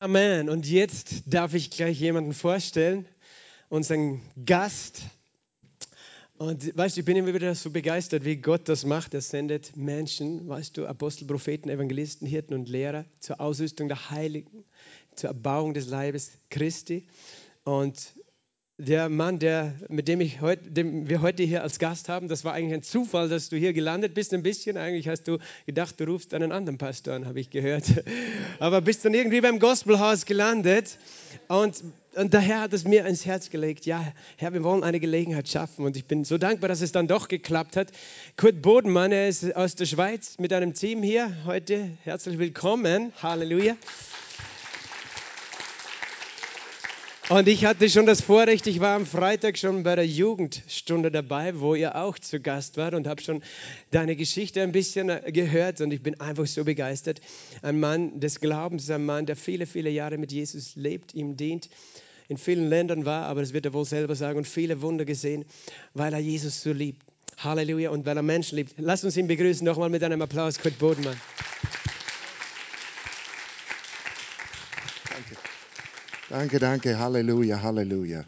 Amen. Und jetzt darf ich gleich jemanden vorstellen, unseren Gast. Und weißt du, ich bin immer wieder so begeistert, wie Gott das macht. Er sendet Menschen, weißt du, Apostel, Propheten, Evangelisten, Hirten und Lehrer zur Ausrüstung der Heiligen, zur Erbauung des Leibes Christi. Und der Mann, der, mit dem, ich heut, dem wir heute hier als Gast haben, das war eigentlich ein Zufall, dass du hier gelandet bist. Ein bisschen eigentlich hast du gedacht, du rufst einen anderen Pastor an, habe ich gehört. Aber bist dann irgendwie beim Gospelhaus gelandet. Und, und der Herr hat es mir ins Herz gelegt. Ja, Herr, wir wollen eine Gelegenheit schaffen. Und ich bin so dankbar, dass es dann doch geklappt hat. Kurt Bodenmann, er ist aus der Schweiz mit einem Team hier heute. Herzlich willkommen. Halleluja. Und ich hatte schon das Vorrecht, ich war am Freitag schon bei der Jugendstunde dabei, wo ihr auch zu Gast wart und habe schon deine Geschichte ein bisschen äh, gehört und ich bin einfach so begeistert. Ein Mann des Glaubens, ein Mann, der viele, viele Jahre mit Jesus lebt, ihm dient, in vielen Ländern war, aber das wird er wohl selber sagen und viele Wunder gesehen, weil er Jesus so liebt. Halleluja und weil er Menschen liebt. Lass uns ihn begrüßen nochmal mit einem Applaus, Kurt Bodenmann. Danke, danke, Halleluja, Halleluja.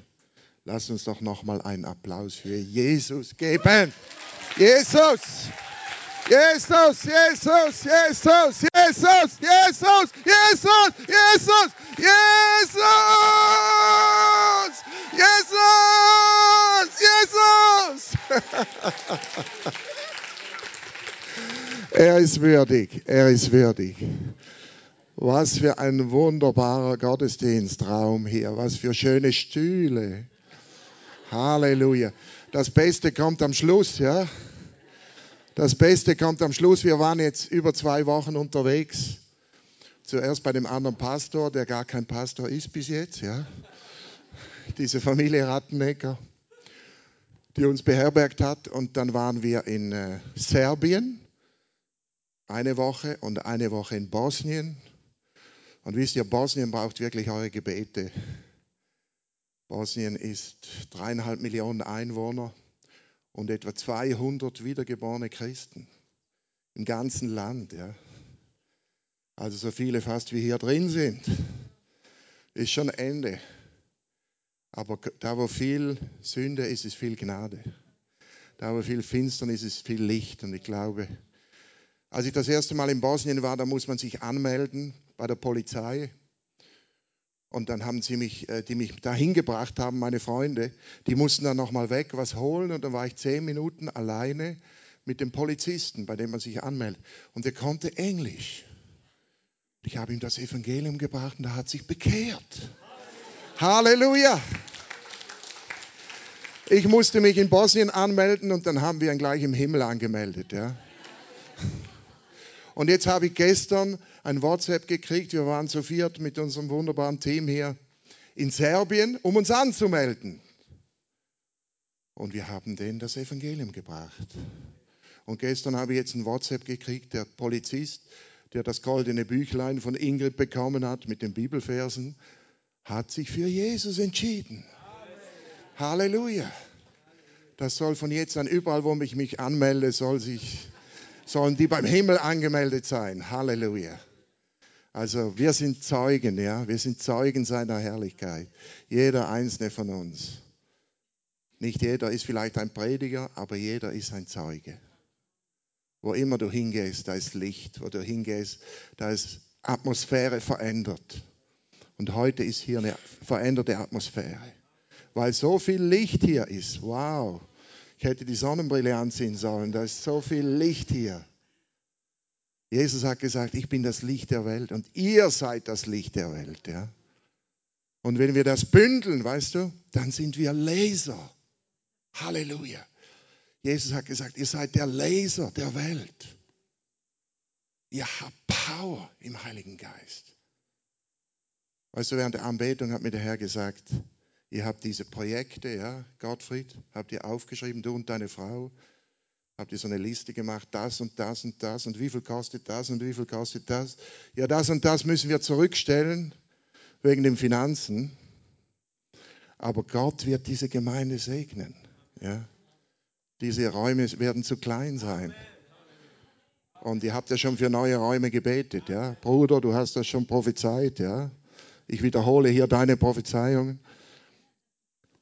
Lass uns doch nochmal einen Applaus für Jesus geben. Jesus! Jesus, Jesus, Jesus, Jesus, Jesus, Jesus, Jesus, Jesus, Jesus, Jesus. er ist würdig, er ist würdig. Was für ein wunderbarer Gottesdienstraum hier. Was für schöne Stühle. Halleluja. Das Beste kommt am Schluss, ja? Das Beste kommt am Schluss. Wir waren jetzt über zwei Wochen unterwegs. Zuerst bei dem anderen Pastor, der gar kein Pastor ist bis jetzt, ja? Diese Familie Rattenecker, die uns beherbergt hat. Und dann waren wir in äh, Serbien eine Woche und eine Woche in Bosnien und wisst ihr, Bosnien braucht wirklich eure Gebete. Bosnien ist dreieinhalb Millionen Einwohner und etwa 200 wiedergeborene Christen im ganzen Land. Ja. Also so viele fast wie hier drin sind. Ist schon Ende. Aber da, wo viel Sünde ist, ist viel Gnade. Da, wo viel Finsternis ist, ist viel Licht. Und ich glaube, als ich das erste Mal in Bosnien war, da muss man sich anmelden bei der Polizei. Und dann haben sie mich, äh, die mich dahin gebracht haben, meine Freunde, die mussten dann nochmal weg, was holen. Und dann war ich zehn Minuten alleine mit dem Polizisten, bei dem man sich anmeldet. Und der konnte Englisch. Ich habe ihm das Evangelium gebracht und er hat sich bekehrt. Halleluja! Ich musste mich in Bosnien anmelden und dann haben wir ihn gleich im Himmel angemeldet. Ja. Und jetzt habe ich gestern ein WhatsApp gekriegt. Wir waren zu viert mit unserem wunderbaren Team hier in Serbien, um uns anzumelden. Und wir haben denen das Evangelium gebracht. Und gestern habe ich jetzt ein WhatsApp gekriegt, der Polizist, der das goldene Büchlein von Ingrid bekommen hat mit den Bibelversen, hat sich für Jesus entschieden. Halleluja. Das soll von jetzt an überall, wo ich mich anmelde, soll sich sollen die beim Himmel angemeldet sein. Halleluja. Also wir sind Zeugen, ja, wir sind Zeugen seiner Herrlichkeit. Jeder einzelne von uns. Nicht jeder ist vielleicht ein Prediger, aber jeder ist ein Zeuge. Wo immer du hingehst, da ist Licht. Wo du hingehst, da ist Atmosphäre verändert. Und heute ist hier eine veränderte Atmosphäre. Weil so viel Licht hier ist. Wow. Ich hätte die Sonnenbrille anziehen sollen. Da ist so viel Licht hier. Jesus hat gesagt, ich bin das Licht der Welt und ihr seid das Licht der Welt. Ja? Und wenn wir das bündeln, weißt du, dann sind wir Laser. Halleluja. Jesus hat gesagt, ihr seid der Laser der Welt. Ihr habt Power im Heiligen Geist. Weißt du, während der Anbetung hat mir der Herr gesagt, Ihr habt diese Projekte, ja, Gottfried, habt ihr aufgeschrieben, du und deine Frau. Habt ihr so eine Liste gemacht, das und das und das und wie viel kostet das und wie viel kostet das? Ja, das und das müssen wir zurückstellen wegen den Finanzen. Aber Gott wird diese Gemeinde segnen. Ja. Diese Räume werden zu klein sein. Und ihr habt ja schon für neue Räume gebetet, ja. Bruder, du hast das schon prophezeit, ja. Ich wiederhole hier deine Prophezeiungen.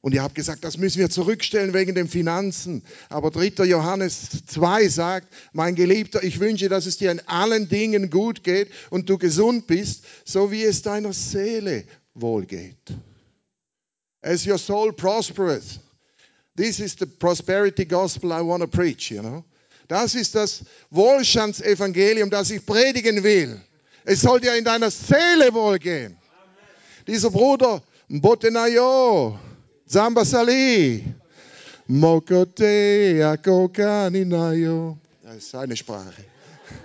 Und ihr habt gesagt, das müssen wir zurückstellen wegen den Finanzen. Aber 3. Johannes 2 sagt, mein Geliebter, ich wünsche, dass es dir in allen Dingen gut geht und du gesund bist, so wie es deiner Seele wohlgeht. As your soul prospereth. This is the prosperity gospel I want to preach, you know. Das ist das Wohlstandsevangelium, das ich predigen will. Es soll dir in deiner Seele wohlgehen. Dieser Bruder, Mbotenayo, Zambasali, Mokote, Akokaninayo. Das ist seine Sprache.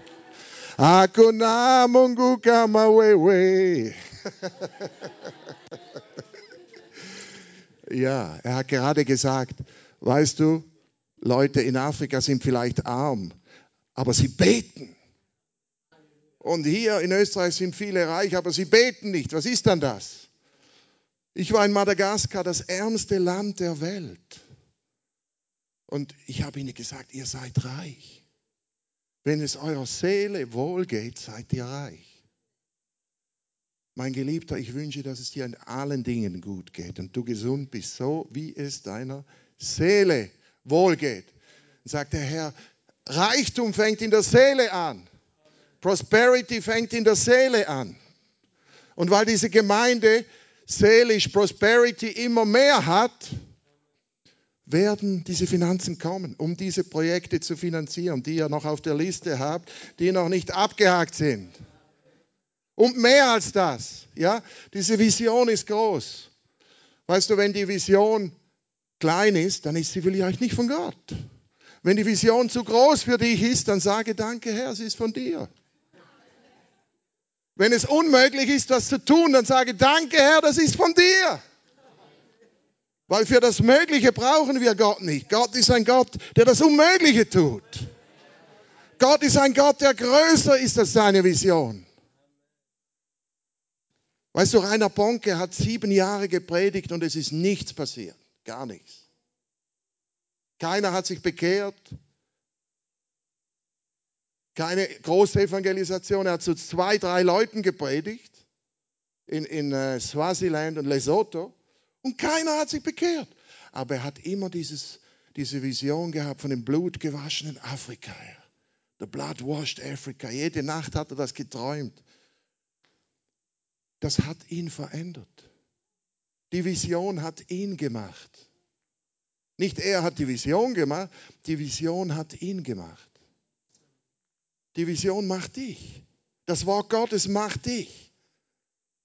Akuna Mungu kama wewe. Ja, er hat gerade gesagt, weißt du, Leute in Afrika sind vielleicht arm, aber sie beten. Und hier in Österreich sind viele reich, aber sie beten nicht. Was ist dann das? Ich war in Madagaskar, das ärmste Land der Welt. Und ich habe ihnen gesagt, ihr seid reich. Wenn es eurer Seele wohlgeht, seid ihr reich. Mein Geliebter, ich wünsche, dass es dir in allen Dingen gut geht und du gesund bist, so wie es deiner Seele wohlgeht. Und sagt der Herr, Reichtum fängt in der Seele an. Prosperity fängt in der Seele an. Und weil diese Gemeinde seelisch Prosperity immer mehr hat, werden diese Finanzen kommen, um diese Projekte zu finanzieren, die ihr noch auf der Liste habt, die noch nicht abgehakt sind. Und mehr als das, ja, diese Vision ist groß. Weißt du, wenn die Vision klein ist, dann ist sie vielleicht nicht von Gott. Wenn die Vision zu groß für dich ist, dann sage Danke, Herr, sie ist von dir. Wenn es unmöglich ist, das zu tun, dann sage Danke, Herr, das ist von dir. Weil für das Mögliche brauchen wir Gott nicht. Gott ist ein Gott, der das Unmögliche tut. Gott ist ein Gott, der größer ist als seine Vision. Weißt du, Rainer Bonke hat sieben Jahre gepredigt und es ist nichts passiert. Gar nichts. Keiner hat sich bekehrt. Keine große Evangelisation. Er hat zu zwei, drei Leuten gepredigt in, in uh, Swaziland und Lesotho und keiner hat sich bekehrt. Aber er hat immer dieses, diese Vision gehabt von dem blutgewaschenen Afrika. The blood washed Africa. Jede Nacht hat er das geträumt das hat ihn verändert. Die Vision hat ihn gemacht. Nicht er hat die Vision gemacht, die Vision hat ihn gemacht. Die Vision macht dich. Das Wort Gottes macht dich.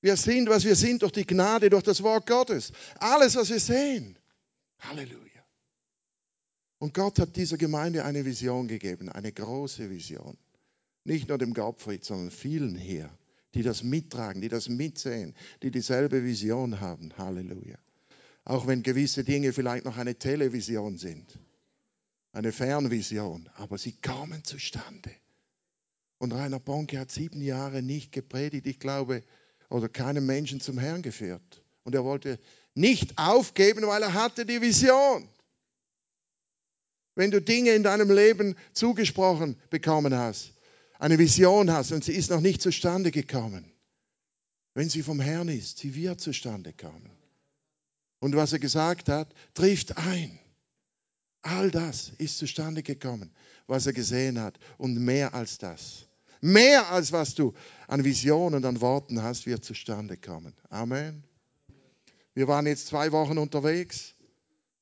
Wir sind, was wir sind, durch die Gnade, durch das Wort Gottes. Alles, was wir sehen. Halleluja. Und Gott hat dieser Gemeinde eine Vision gegeben, eine große Vision. Nicht nur dem Gottfried, sondern vielen hier die das mittragen, die das mitsehen, die dieselbe Vision haben. Halleluja. Auch wenn gewisse Dinge vielleicht noch eine Television sind, eine Fernvision, aber sie kommen zustande. Und Rainer Bonke hat sieben Jahre nicht gepredigt, ich glaube, oder keinen Menschen zum Herrn geführt. Und er wollte nicht aufgeben, weil er hatte die Vision. Wenn du Dinge in deinem Leben zugesprochen bekommen hast, eine Vision hast und sie ist noch nicht zustande gekommen, wenn sie vom Herrn ist, sie wird zustande kommen. Und was er gesagt hat, trifft ein. All das ist zustande gekommen, was er gesehen hat. Und mehr als das. Mehr als was du an Visionen und an Worten hast, wird zustande kommen. Amen. Wir waren jetzt zwei Wochen unterwegs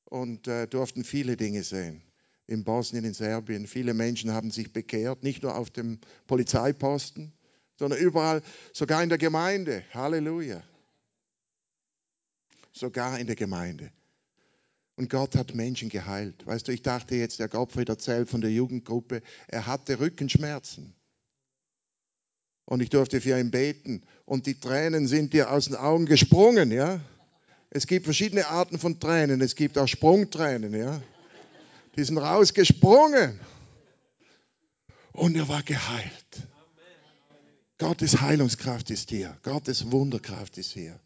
und äh, durften viele Dinge sehen in Bosnien, in Serbien. Viele Menschen haben sich bekehrt, nicht nur auf dem Polizeiposten, sondern überall, sogar in der Gemeinde. Halleluja. Sogar in der Gemeinde. Und Gott hat Menschen geheilt. Weißt du, ich dachte jetzt, der Gottfried erzählt von der Jugendgruppe, er hatte Rückenschmerzen. Und ich durfte für ihn beten. Und die Tränen sind dir aus den Augen gesprungen, ja. Es gibt verschiedene Arten von Tränen. Es gibt auch Sprungtränen, ja. Die sind rausgesprungen. Und er war geheilt. Gottes Heilungskraft ist hier. Gottes Wunderkraft ist hier.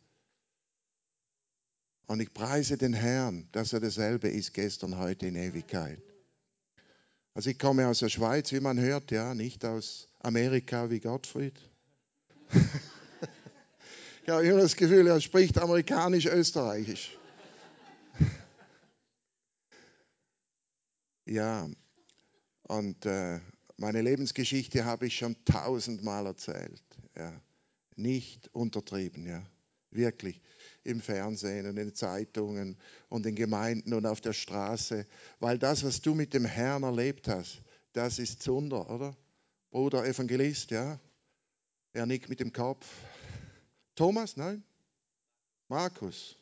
Und ich preise den Herrn, dass er dasselbe ist gestern, heute in Ewigkeit. Also ich komme aus der Schweiz, wie man hört, ja, nicht aus Amerika wie Gottfried. Ich habe immer das Gefühl, er spricht amerikanisch-österreichisch. ja, und äh, meine Lebensgeschichte habe ich schon tausendmal erzählt. Ja. Nicht untertrieben, ja. Wirklich. Im Fernsehen und in den Zeitungen und in Gemeinden und auf der Straße. Weil das, was du mit dem Herrn erlebt hast, das ist Zunder, oder? Bruder Evangelist, ja. Er nickt mit dem Kopf. Thomas, nein? Markus.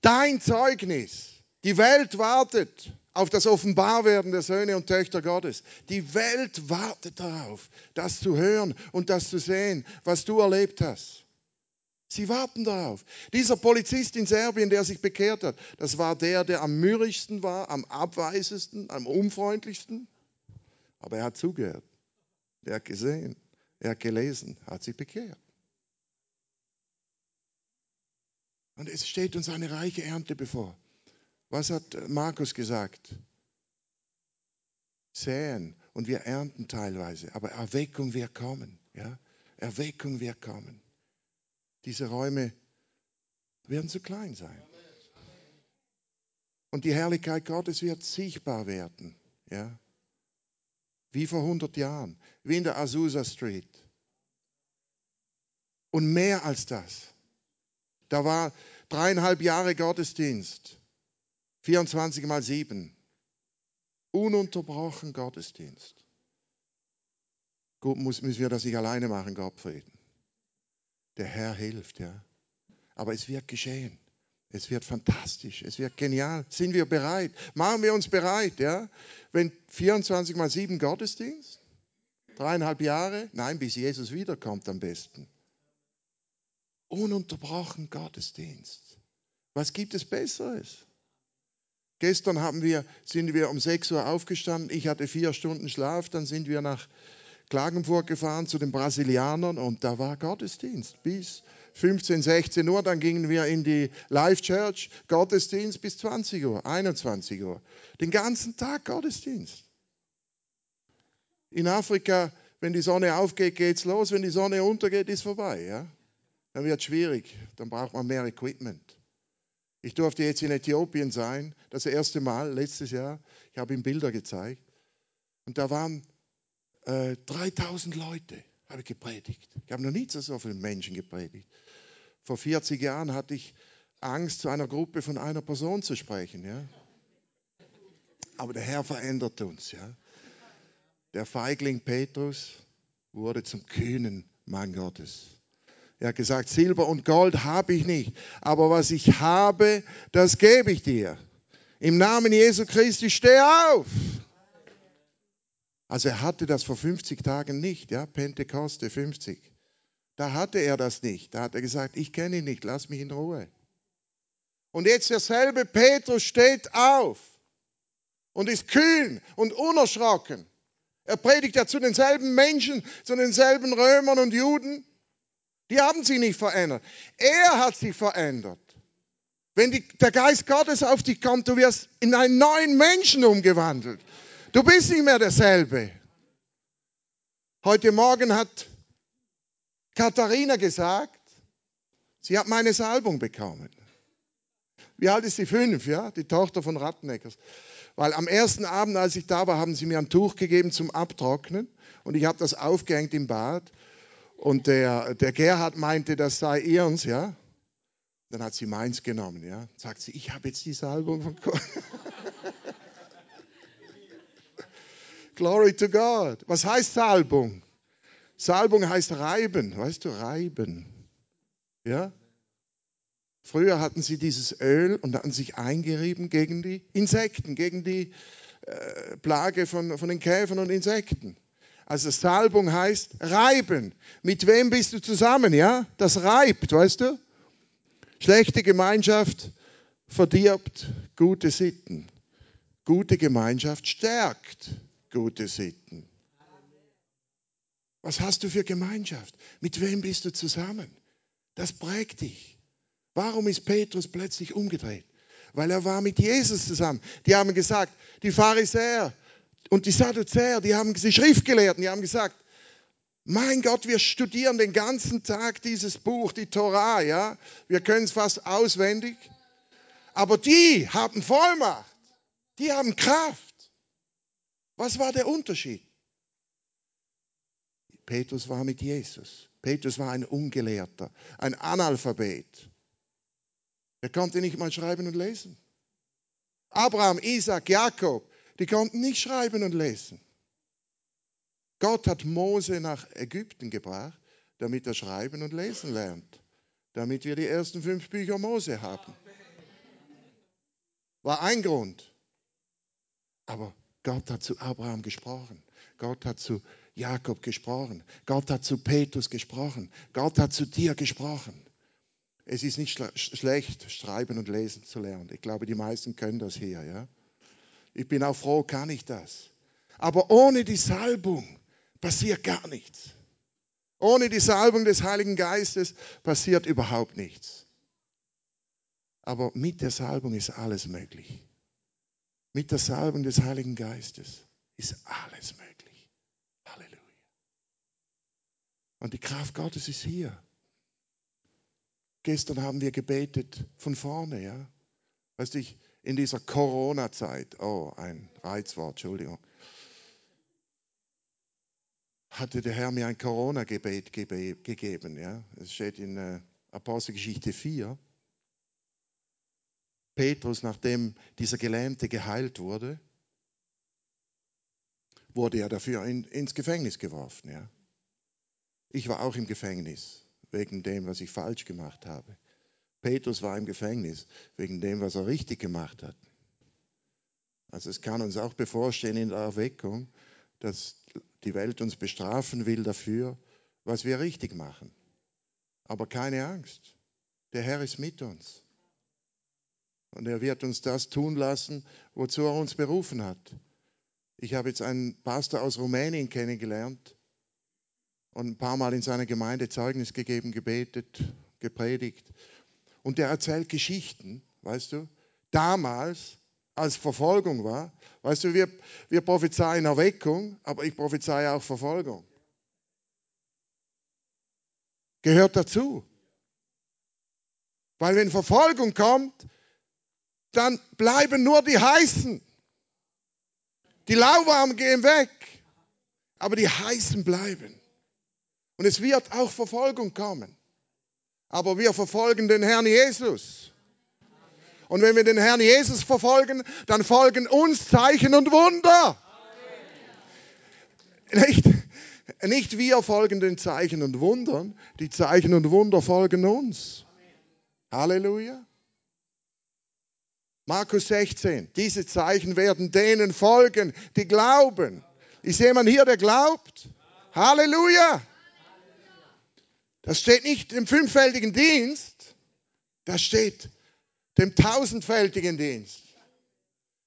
Dein Zeugnis. Die Welt wartet auf das Offenbarwerden der Söhne und Töchter Gottes. Die Welt wartet darauf, das zu hören und das zu sehen, was du erlebt hast. Sie warten darauf. Dieser Polizist in Serbien, der sich bekehrt hat, das war der, der am mürrischsten war, am abweisesten, am unfreundlichsten. Aber er hat zugehört. Er hat gesehen, er hat gelesen, hat sich bekehrt. Und es steht uns eine reiche Ernte bevor. Was hat Markus gesagt? Säen und wir ernten teilweise, aber Erweckung wird kommen. Ja? Erweckung wird kommen. Diese Räume werden zu klein sein. Und die Herrlichkeit Gottes wird sichtbar werden. Ja? Wie vor 100 Jahren, wie in der Azusa Street. Und mehr als das. Da war dreieinhalb Jahre Gottesdienst. 24 mal 7. Ununterbrochen Gottesdienst. Gut, müssen wir das nicht alleine machen, Gottfrieden. Der Herr hilft, ja. Aber es wird geschehen. Es wird fantastisch. Es wird genial. Sind wir bereit? Machen wir uns bereit, ja? Wenn 24 mal 7 Gottesdienst? Dreieinhalb Jahre? Nein, bis Jesus wiederkommt am besten. Ununterbrochen Gottesdienst. Was gibt es Besseres? Gestern haben wir, sind wir um 6 Uhr aufgestanden. Ich hatte vier Stunden Schlaf. Dann sind wir nach Klagenfurt gefahren zu den Brasilianern und da war Gottesdienst bis 15, 16 Uhr. Dann gingen wir in die Live Church, Gottesdienst bis 20 Uhr, 21 Uhr. Den ganzen Tag Gottesdienst. In Afrika, wenn die Sonne aufgeht, geht's los. Wenn die Sonne untergeht, ist vorbei. Ja? Dann wird es schwierig. Dann braucht man mehr Equipment. Ich durfte jetzt in Äthiopien sein, das erste Mal letztes Jahr. Ich habe ihm Bilder gezeigt. Und da waren äh, 3000 Leute, habe ich gepredigt. Ich habe noch nie zu so vielen Menschen gepredigt. Vor 40 Jahren hatte ich Angst, zu einer Gruppe von einer Person zu sprechen. Ja? Aber der Herr verändert uns. Ja? Der Feigling Petrus wurde zum kühnen Mann Gottes. Er hat gesagt, Silber und Gold habe ich nicht, aber was ich habe, das gebe ich dir. Im Namen Jesu Christi, steh auf. Also er hatte das vor 50 Tagen nicht, ja, Pentekoste 50. Da hatte er das nicht. Da hat er gesagt, ich kenne ihn nicht, lass mich in Ruhe. Und jetzt derselbe Petrus steht auf und ist kühn und unerschrocken. Er predigt ja zu denselben Menschen, zu denselben Römern und Juden. Die haben sich nicht verändert. Er hat sich verändert. Wenn die, der Geist Gottes auf dich kommt, du wirst in einen neuen Menschen umgewandelt. Du bist nicht mehr derselbe. Heute Morgen hat Katharina gesagt, sie hat meine Salbung bekommen. Wie alt ist sie? Fünf, ja? Die Tochter von Ratteneckers. Weil am ersten Abend, als ich da war, haben sie mir ein Tuch gegeben zum Abtrocknen und ich habe das aufgehängt im Bad. Und der, der Gerhard meinte, das sei ihrens, ja. Dann hat sie meins genommen, ja. Sagt sie, ich habe jetzt die Salbung von Gott. Glory to God. Was heißt Salbung? Salbung heißt reiben, weißt du, reiben. Ja? Früher hatten sie dieses Öl und hatten sich eingerieben gegen die Insekten, gegen die äh, Plage von, von den Käfern und Insekten. Also Salbung heißt reiben. Mit wem bist du zusammen? Ja, das reibt, weißt du? Schlechte Gemeinschaft verdirbt gute Sitten. Gute Gemeinschaft stärkt gute Sitten. Was hast du für Gemeinschaft? Mit wem bist du zusammen? Das prägt dich. Warum ist Petrus plötzlich umgedreht? Weil er war mit Jesus zusammen. Die haben gesagt, die Pharisäer, und die Sadduzäer, die haben, die Schriftgelehrten, die haben gesagt, Mein Gott, wir studieren den ganzen Tag dieses Buch, die Torah, ja. Wir können es fast auswendig. Aber die haben Vollmacht. Die haben Kraft. Was war der Unterschied? Petrus war mit Jesus. Petrus war ein Ungelehrter, ein Analphabet. Er konnte nicht mal schreiben und lesen. Abraham, Isaac, Jakob, die konnten nicht schreiben und lesen. Gott hat Mose nach Ägypten gebracht, damit er schreiben und lesen lernt, damit wir die ersten fünf Bücher Mose haben. War ein Grund. Aber Gott hat zu Abraham gesprochen. Gott hat zu Jakob gesprochen. Gott hat zu Petrus gesprochen. Gott hat zu dir gesprochen. Es ist nicht schlecht, schreiben und lesen zu lernen. Ich glaube, die meisten können das hier. Ja? Ich bin auch froh, kann ich das. Aber ohne die Salbung passiert gar nichts. Ohne die Salbung des Heiligen Geistes passiert überhaupt nichts. Aber mit der Salbung ist alles möglich. Mit der Salbung des Heiligen Geistes ist alles möglich. Halleluja. Und die Kraft Gottes ist hier. Gestern haben wir gebetet von vorne, ja. Weißt du, in dieser Corona-Zeit, oh, ein Reizwort, Entschuldigung, hatte der Herr mir ein Corona-Gebet gegeben, ja. Es steht in äh, Apostelgeschichte 4. Petrus, nachdem dieser Gelähmte geheilt wurde, wurde er dafür in, ins Gefängnis geworfen, ja. Ich war auch im Gefängnis wegen dem, was ich falsch gemacht habe. Petrus war im Gefängnis wegen dem, was er richtig gemacht hat. Also es kann uns auch bevorstehen in der Erweckung, dass die Welt uns bestrafen will dafür, was wir richtig machen. Aber keine Angst, der Herr ist mit uns. Und er wird uns das tun lassen, wozu er uns berufen hat. Ich habe jetzt einen Pastor aus Rumänien kennengelernt, und ein paar Mal in seiner Gemeinde Zeugnis gegeben, gebetet, gepredigt. Und der erzählt Geschichten, weißt du, damals, als Verfolgung war. Weißt du, wir, wir prophezeien Erweckung, aber ich prophezeie auch Verfolgung. Gehört dazu. Weil wenn Verfolgung kommt, dann bleiben nur die Heißen. Die Lauwarmen gehen weg, aber die Heißen bleiben. Und es wird auch Verfolgung kommen. Aber wir verfolgen den Herrn Jesus. Und wenn wir den Herrn Jesus verfolgen, dann folgen uns Zeichen und Wunder. Nicht, nicht wir folgen den Zeichen und Wundern, die Zeichen und Wunder folgen uns. Halleluja. Markus 16, diese Zeichen werden denen folgen, die glauben. Ist jemand hier, der glaubt? Halleluja. Das steht nicht im fünffältigen Dienst, das steht dem tausendfältigen Dienst.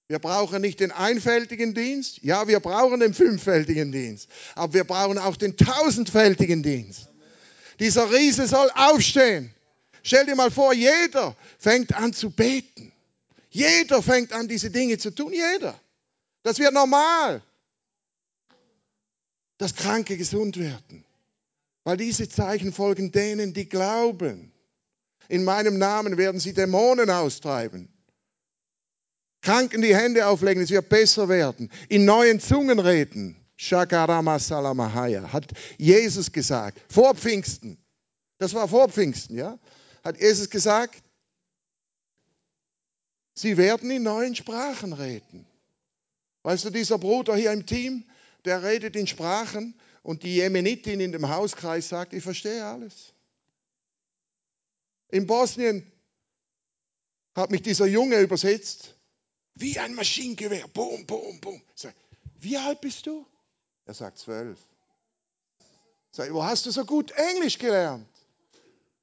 Wir brauchen nicht den einfältigen Dienst, ja, wir brauchen den fünffältigen Dienst, aber wir brauchen auch den tausendfältigen Dienst. Dieser Riese soll aufstehen. Stell dir mal vor, jeder fängt an zu beten. Jeder fängt an, diese Dinge zu tun. Jeder. Das wird normal, dass Kranke gesund werden. Weil diese Zeichen folgen denen, die glauben. In meinem Namen werden sie Dämonen austreiben. Kranken die Hände auflegen, es wird besser werden. In neuen Zungen reden. Shakarama Salamahaya, hat Jesus gesagt. Vor Pfingsten. Das war vor Pfingsten, ja? Hat Jesus gesagt, sie werden in neuen Sprachen reden. Weißt du, dieser Bruder hier im Team, der redet in Sprachen und die Jemenitin in dem Hauskreis sagt, ich verstehe alles. In Bosnien hat mich dieser Junge übersetzt, wie ein Maschinengewehr, boom, boom, boom. Sag, wie alt bist du? Er sagt zwölf. Sag, wo hast du so gut Englisch gelernt?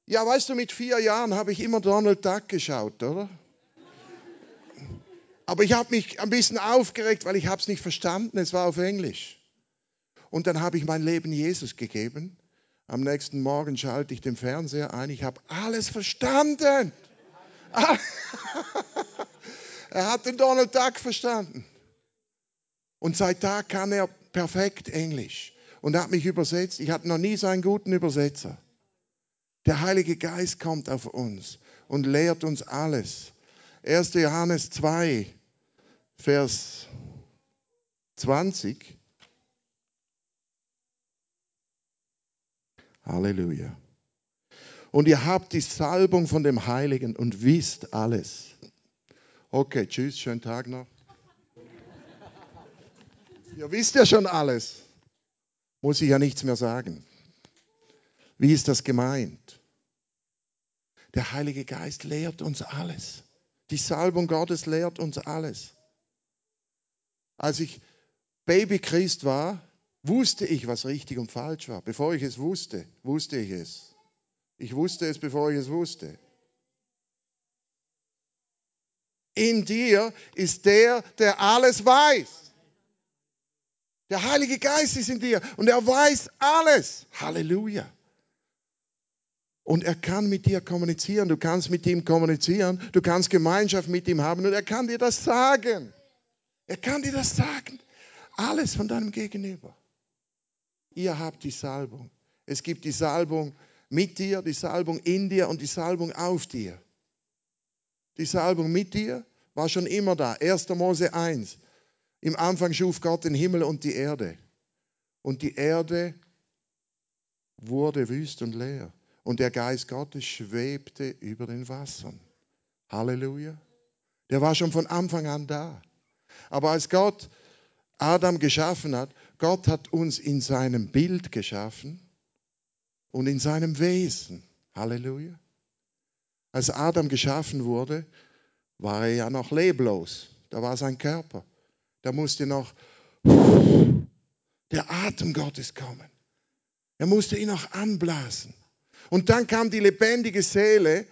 Ja, weißt du, mit vier Jahren habe ich immer Donald Duck geschaut, oder? Aber ich habe mich ein bisschen aufgeregt, weil ich es nicht verstanden. Es war auf Englisch. Und dann habe ich mein Leben Jesus gegeben. Am nächsten Morgen schalte ich den Fernseher ein. Ich habe alles verstanden. er hat den Donald Duck verstanden. Und seit da kann er perfekt Englisch. und hat mich übersetzt. Ich hatte noch nie so einen guten Übersetzer. Der Heilige Geist kommt auf uns und lehrt uns alles. 1. Johannes 2, Vers 20. Halleluja. Und ihr habt die Salbung von dem Heiligen und wisst alles. Okay, tschüss, schönen Tag noch. Ihr wisst ja schon alles. Muss ich ja nichts mehr sagen. Wie ist das gemeint? Der Heilige Geist lehrt uns alles. Die Salbung Gottes lehrt uns alles. Als ich Baby Christ war, wusste ich, was richtig und falsch war. Bevor ich es wusste, wusste ich es. Ich wusste es, bevor ich es wusste. In dir ist der, der alles weiß. Der Heilige Geist ist in dir und er weiß alles. Halleluja. Und er kann mit dir kommunizieren. Du kannst mit ihm kommunizieren. Du kannst Gemeinschaft mit ihm haben und er kann dir das sagen. Er kann dir das sagen. Alles von deinem Gegenüber. Ihr habt die Salbung. Es gibt die Salbung mit dir, die Salbung in dir und die Salbung auf dir. Die Salbung mit dir war schon immer da. 1. Mose 1. Im Anfang schuf Gott den Himmel und die Erde. Und die Erde wurde wüst und leer. Und der Geist Gottes schwebte über den Wassern. Halleluja. Der war schon von Anfang an da. Aber als Gott Adam geschaffen hat, Gott hat uns in seinem Bild geschaffen und in seinem Wesen. Halleluja. Als Adam geschaffen wurde, war er ja noch leblos. Da war sein Körper. Da musste noch der Atem Gottes kommen. Er musste ihn noch anblasen. Und dann kam die lebendige Seele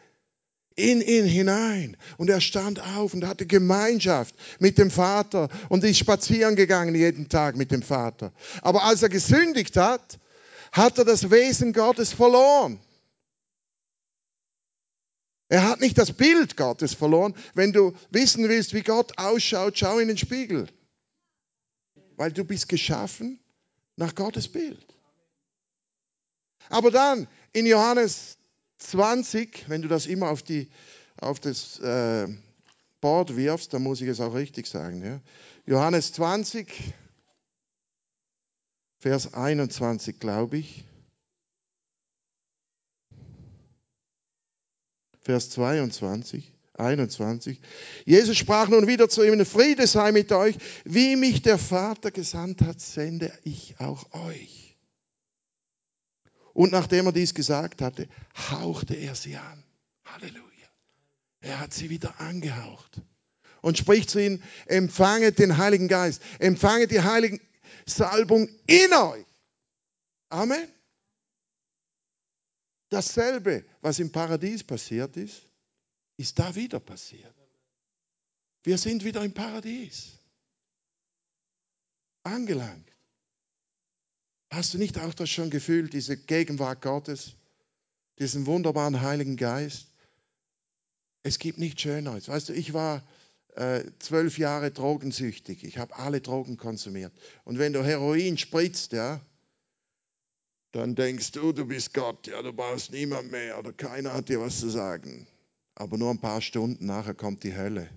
in ihn hinein. Und er stand auf und hatte Gemeinschaft mit dem Vater und ist spazieren gegangen jeden Tag mit dem Vater. Aber als er gesündigt hat, hat er das Wesen Gottes verloren. Er hat nicht das Bild Gottes verloren. Wenn du wissen willst, wie Gott ausschaut, schau in den Spiegel. Weil du bist geschaffen nach Gottes Bild. Aber dann in Johannes 20, wenn du das immer auf, die, auf das äh, Board wirfst, dann muss ich es auch richtig sagen. Ja? Johannes 20, Vers 21, glaube ich. Vers 22, 21. Jesus sprach nun wieder zu ihm, Friede sei mit euch, wie mich der Vater gesandt hat, sende ich auch euch. Und nachdem er dies gesagt hatte, hauchte er sie an. Halleluja. Er hat sie wieder angehaucht und spricht zu ihnen, empfanget den Heiligen Geist, empfanget die Heiligen Salbung in euch. Amen. Dasselbe, was im Paradies passiert ist, ist da wieder passiert. Wir sind wieder im Paradies. Angelangt. Hast du nicht auch das schon gefühlt, diese Gegenwart Gottes, diesen wunderbaren Heiligen Geist? Es gibt nichts Schöneres. Weißt du, ich war äh, zwölf Jahre drogensüchtig. Ich habe alle Drogen konsumiert. Und wenn du Heroin spritzt, ja, dann denkst du, du bist Gott, ja, du brauchst niemand mehr oder keiner hat dir was zu sagen. Aber nur ein paar Stunden nachher kommt die Hölle.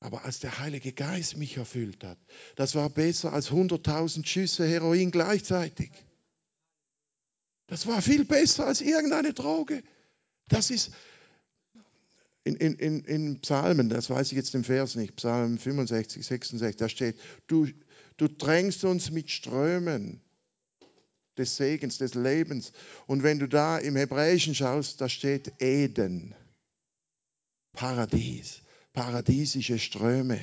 Aber als der Heilige Geist mich erfüllt hat, das war besser als 100.000 Schüsse Heroin gleichzeitig. Das war viel besser als irgendeine Droge. Das ist in, in, in, Psalmen, das weiß ich jetzt im Vers nicht, Psalm 65, 66, da steht, du, du drängst uns mit Strömen des Segens, des Lebens. Und wenn du da im Hebräischen schaust, da steht Eden, Paradies paradiesische Ströme.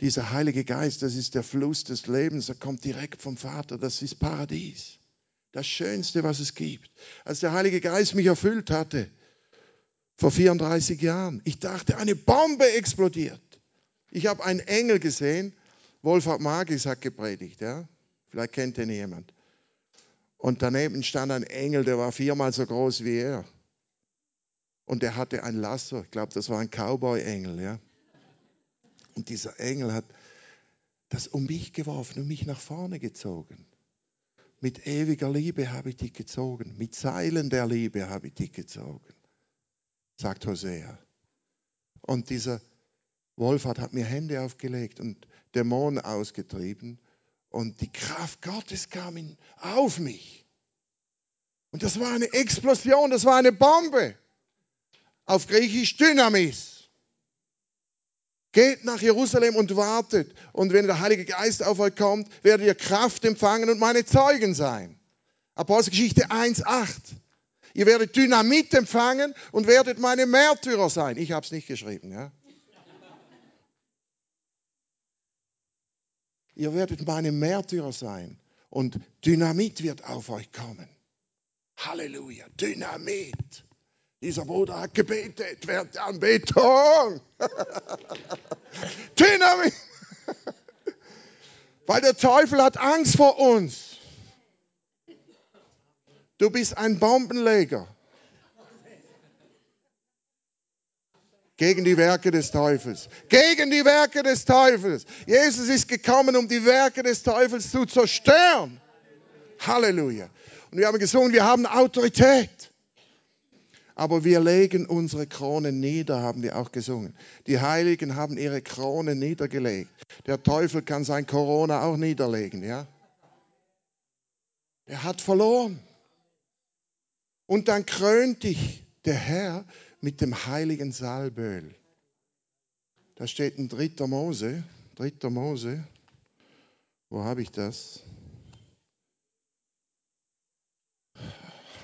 Dieser Heilige Geist, das ist der Fluss des Lebens, der kommt direkt vom Vater, das ist Paradies. Das Schönste, was es gibt. Als der Heilige Geist mich erfüllt hatte, vor 34 Jahren, ich dachte, eine Bombe explodiert. Ich habe einen Engel gesehen, Wolfhard Magis hat gepredigt, ja? vielleicht kennt ihn jemand. Und daneben stand ein Engel, der war viermal so groß wie er. Und er hatte ein Lasso, ich glaube, das war ein Cowboy-Engel. Ja? Und dieser Engel hat das um mich geworfen und mich nach vorne gezogen. Mit ewiger Liebe habe ich dich gezogen. Mit Seilen der Liebe habe ich dich gezogen, sagt Hosea. Und dieser Wohlfahrt hat mir Hände aufgelegt und Dämonen ausgetrieben. Und die Kraft Gottes kam in, auf mich. Und das war eine Explosion, das war eine Bombe. Auf Griechisch Dynamis. Geht nach Jerusalem und wartet. Und wenn der Heilige Geist auf euch kommt, werdet ihr Kraft empfangen und meine Zeugen sein. Apostelgeschichte 1,8. Ihr werdet Dynamit empfangen und werdet meine Märtyrer sein. Ich habe es nicht geschrieben. Ja? Ihr werdet meine Märtyrer sein und Dynamit wird auf euch kommen. Halleluja, Dynamit. Dieser Bruder hat gebetet, wird an Beton. Dynamit. Weil der Teufel hat Angst vor uns. Du bist ein Bombenleger. Gegen die Werke des Teufels. Gegen die Werke des Teufels. Jesus ist gekommen, um die Werke des Teufels zu zerstören. Halleluja. Und wir haben gesungen, wir haben Autorität aber wir legen unsere Krone nieder, haben wir auch gesungen. Die Heiligen haben ihre Krone niedergelegt. Der Teufel kann sein Corona auch niederlegen, ja? Er hat verloren. Und dann krönt dich der Herr mit dem heiligen Salböl. Da steht ein dritter Mose, dritter Mose. Wo habe ich das?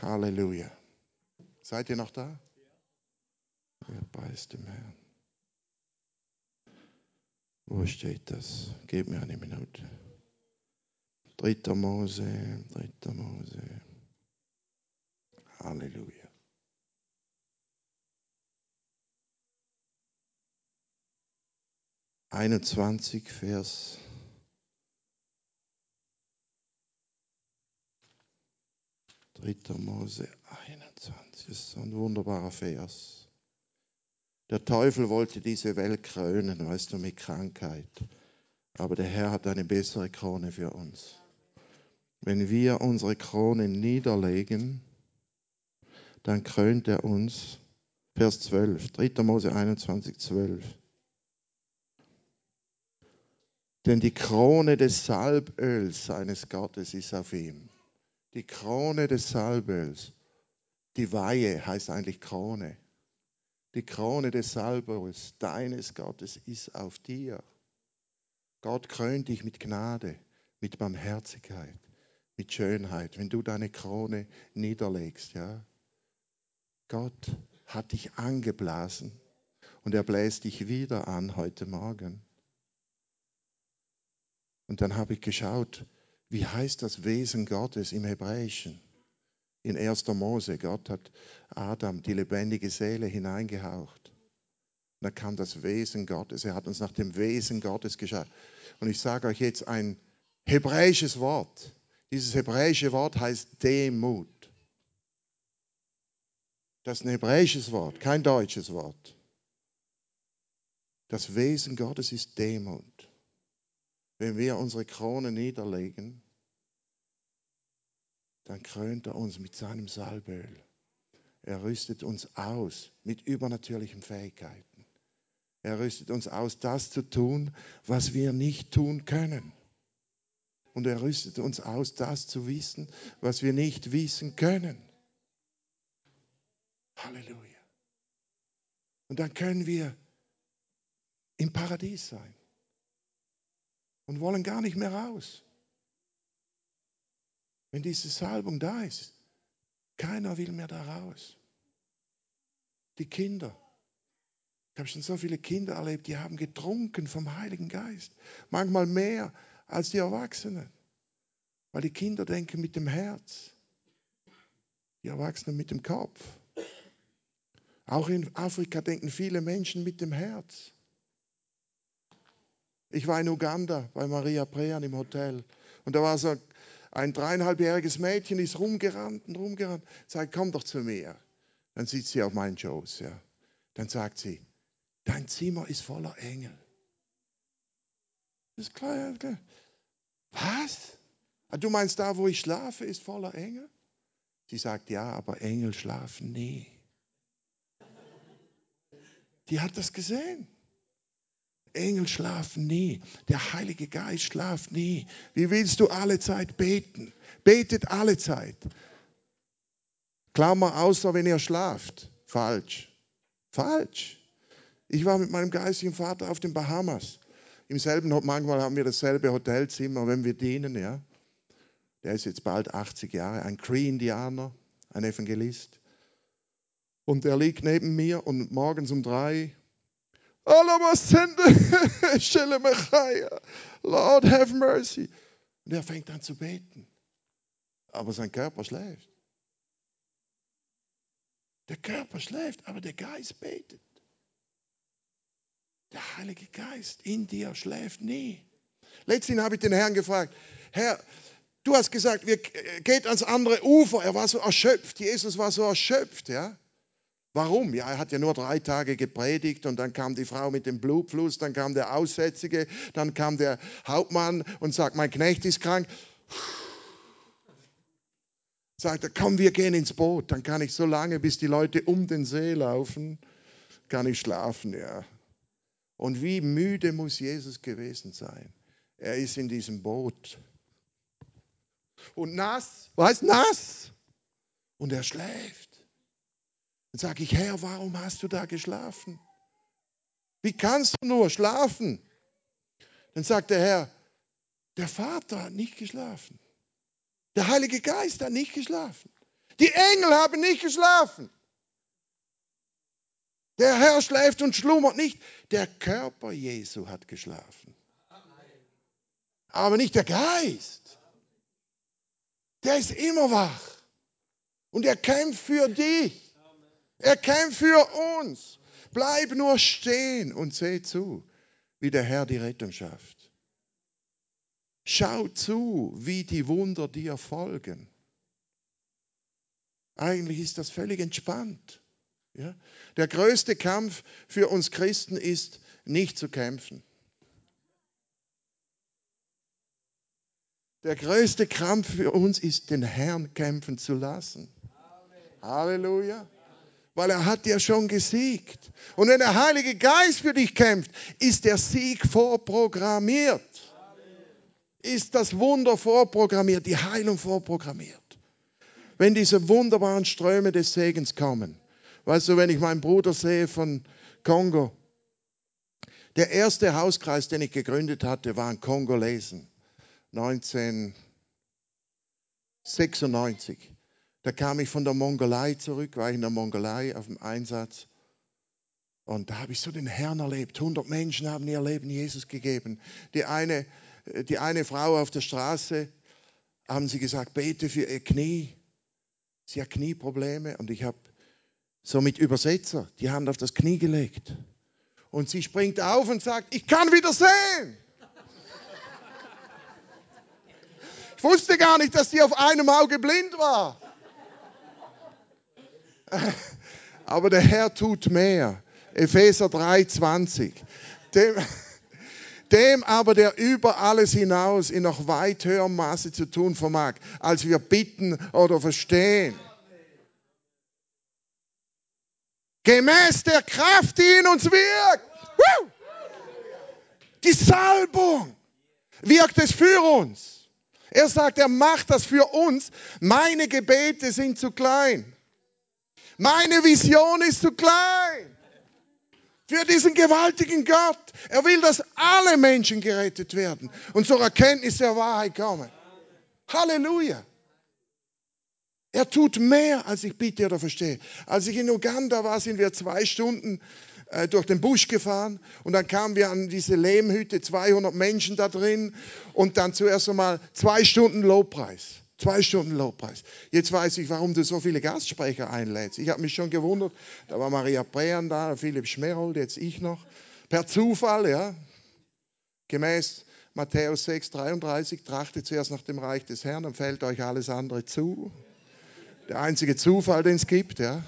Halleluja. Seid ihr noch da? Ja, beißt dem Herrn. Wo steht das? Gib mir eine Minute. Dritter Mose, dritter Mose. Halleluja. Einundzwanzig Vers Dritter Mose 21 ist so ein wunderbarer Vers. Der Teufel wollte diese Welt krönen, weißt du, mit Krankheit. Aber der Herr hat eine bessere Krone für uns. Wenn wir unsere Krone niederlegen, dann krönt er uns. Vers 12, 3. Mose 21, 12. Denn die Krone des Salböls seines Gottes ist auf ihm die Krone des Salböls. Die Weihe heißt eigentlich Krone. Die Krone des Salböls deines Gottes ist auf dir. Gott krönt dich mit Gnade, mit Barmherzigkeit, mit Schönheit, wenn du deine Krone niederlegst. Ja? Gott hat dich angeblasen und er bläst dich wieder an heute Morgen. Und dann habe ich geschaut, wie heißt das Wesen Gottes im Hebräischen? In 1. Mose, Gott hat Adam die lebendige Seele hineingehaucht. Da kam das Wesen Gottes. Er hat uns nach dem Wesen Gottes geschaut. Und ich sage euch jetzt ein hebräisches Wort. Dieses hebräische Wort heißt Demut. Das ist ein hebräisches Wort, kein deutsches Wort. Das Wesen Gottes ist Demut wenn wir unsere Krone niederlegen, dann krönt er uns mit seinem Salböl. Er rüstet uns aus mit übernatürlichen Fähigkeiten. Er rüstet uns aus, das zu tun, was wir nicht tun können. Und er rüstet uns aus, das zu wissen, was wir nicht wissen können. Halleluja. Und dann können wir im Paradies sein und wollen gar nicht mehr raus. Wenn diese Salbung da ist, keiner will mehr da raus. Die Kinder. Ich habe schon so viele Kinder erlebt, die haben getrunken vom Heiligen Geist. Manchmal mehr als die Erwachsenen. Weil die Kinder denken mit dem Herz. Die Erwachsenen mit dem Kopf. Auch in Afrika denken viele Menschen mit dem Herz. Ich war in Uganda bei Maria Prean im Hotel und da war so ein dreieinhalbjähriges Mädchen, ist rumgerannt und rumgerannt, sagt, komm doch zu mir. Dann sitzt sie auf meinen Schoß, ja. Dann sagt sie, dein Zimmer ist voller Engel. Das ist klar, klar. Was? Ah, du meinst, da, wo ich schlafe, ist voller Engel? Sie sagt, ja, aber Engel schlafen nie. Die hat das gesehen. Engel schlafen nie. Der Heilige Geist schlaft nie. Wie willst du alle Zeit beten? Betet alle Zeit. Klammer, außer wenn ihr schlaft. Falsch. Falsch. Ich war mit meinem geistigen Vater auf den Bahamas. Im selben, manchmal haben wir dasselbe Hotelzimmer, wenn wir dienen, ja. Der ist jetzt bald 80 Jahre, ein Cree-Indianer, ein Evangelist. Und er liegt neben mir und morgens um drei, Lord have mercy. Und er fängt an zu beten. Aber sein Körper schläft. Der Körper schläft, aber der Geist betet. Der Heilige Geist in dir schläft nie. Letztens habe ich den Herrn gefragt, Herr, du hast gesagt, wir geht ans andere Ufer. Er war so erschöpft. Jesus war so erschöpft, ja. Warum? Ja, er hat ja nur drei Tage gepredigt und dann kam die Frau mit dem Blutfluss, dann kam der Aussätzige, dann kam der Hauptmann und sagt, mein Knecht ist krank. Sagt er, komm, wir gehen ins Boot. Dann kann ich so lange, bis die Leute um den See laufen, kann ich schlafen, ja. Und wie müde muss Jesus gewesen sein? Er ist in diesem Boot. Und nass, was nass? Und er schläft. Dann sage ich, Herr, warum hast du da geschlafen? Wie kannst du nur schlafen? Dann sagt der Herr, der Vater hat nicht geschlafen. Der Heilige Geist hat nicht geschlafen. Die Engel haben nicht geschlafen. Der Herr schläft und schlummert nicht. Der Körper Jesu hat geschlafen. Aber nicht der Geist. Der ist immer wach. Und er kämpft für dich. Er kämpft für uns. Bleib nur stehen und seh zu, wie der Herr die Rettung schafft. Schau zu, wie die Wunder dir folgen. Eigentlich ist das völlig entspannt. Ja? Der größte Kampf für uns Christen ist, nicht zu kämpfen. Der größte Kampf für uns ist, den Herrn kämpfen zu lassen. Halleluja. Weil er hat ja schon gesiegt. Und wenn der Heilige Geist für dich kämpft, ist der Sieg vorprogrammiert. Ist das Wunder vorprogrammiert, die Heilung vorprogrammiert. Wenn diese wunderbaren Ströme des Segens kommen, Weißt du, wenn ich meinen Bruder sehe von Kongo, der erste Hauskreis, den ich gegründet hatte, waren Kongolesen. 1996. Da kam ich von der Mongolei zurück, war ich in der Mongolei auf dem Einsatz. Und da habe ich so den Herrn erlebt. 100 Menschen haben ihr Leben Jesus gegeben. Die eine, die eine Frau auf der Straße, haben sie gesagt, bete für ihr Knie. Sie hat Knieprobleme und ich habe so mit Übersetzer, die Hand auf das Knie gelegt. Und sie springt auf und sagt, ich kann wieder sehen. Ich wusste gar nicht, dass sie auf einem Auge blind war. Aber der Herr tut mehr. Epheser 3,20. Dem, dem aber, der über alles hinaus in noch weit höherem Maße zu tun vermag, als wir bitten oder verstehen. Gemäß der Kraft, die in uns wirkt. Die Salbung wirkt es für uns. Er sagt, er macht das für uns. Meine Gebete sind zu klein. Meine Vision ist zu klein. Für diesen gewaltigen Gott. Er will, dass alle Menschen gerettet werden und zur Erkenntnis der Wahrheit kommen. Halleluja. Er tut mehr, als ich bitte oder verstehe. Als ich in Uganda war, sind wir zwei Stunden äh, durch den Busch gefahren und dann kamen wir an diese Lehmhütte, 200 Menschen da drin und dann zuerst einmal zwei Stunden Lobpreis. Zwei Stunden Lobpreis. Jetzt weiß ich, warum du so viele Gastsprecher einlädst. Ich habe mich schon gewundert. Da war Maria Brean da, Philipp Schmerold, jetzt ich noch. Per Zufall, ja. Gemäß Matthäus 6, 33, trachtet zuerst nach dem Reich des Herrn, dann fällt euch alles andere zu. Der einzige Zufall, den es gibt, ja.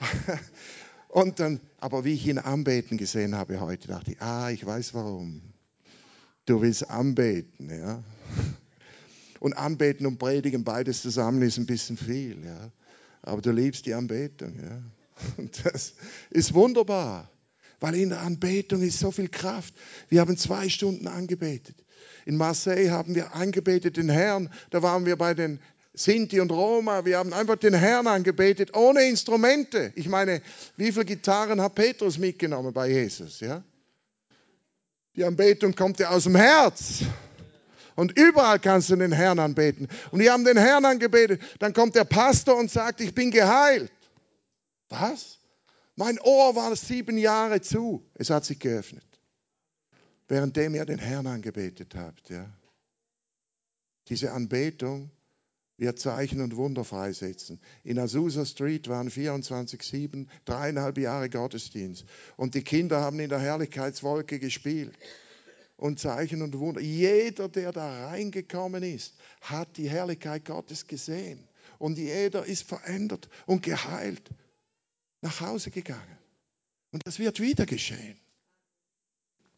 Und dann, aber wie ich ihn anbeten gesehen habe heute, dachte ich, ah, ich weiß warum. Du willst anbeten, ja. Und anbeten und predigen, beides zusammen ist ein bisschen viel, ja. Aber du liebst die Anbetung, ja. Und das ist wunderbar, weil in der Anbetung ist so viel Kraft. Wir haben zwei Stunden angebetet. In Marseille haben wir angebetet den Herrn. Da waren wir bei den Sinti und Roma. Wir haben einfach den Herrn angebetet, ohne Instrumente. Ich meine, wie viele Gitarren hat Petrus mitgenommen bei Jesus? Ja? Die Anbetung kommt ja aus dem Herz. Und überall kannst du den Herrn anbeten. Und wir haben den Herrn angebetet. Dann kommt der Pastor und sagt, ich bin geheilt. Was? Mein Ohr war sieben Jahre zu. Es hat sich geöffnet. Währenddem ihr den Herrn angebetet habt. Ja. Diese Anbetung wird Zeichen und Wunder freisetzen. In Azusa Street waren 24-7, dreieinhalb Jahre Gottesdienst. Und die Kinder haben in der Herrlichkeitswolke gespielt. Und Zeichen und Wunder. Jeder, der da reingekommen ist, hat die Herrlichkeit Gottes gesehen. Und jeder ist verändert und geheilt nach Hause gegangen. Und das wird wieder geschehen,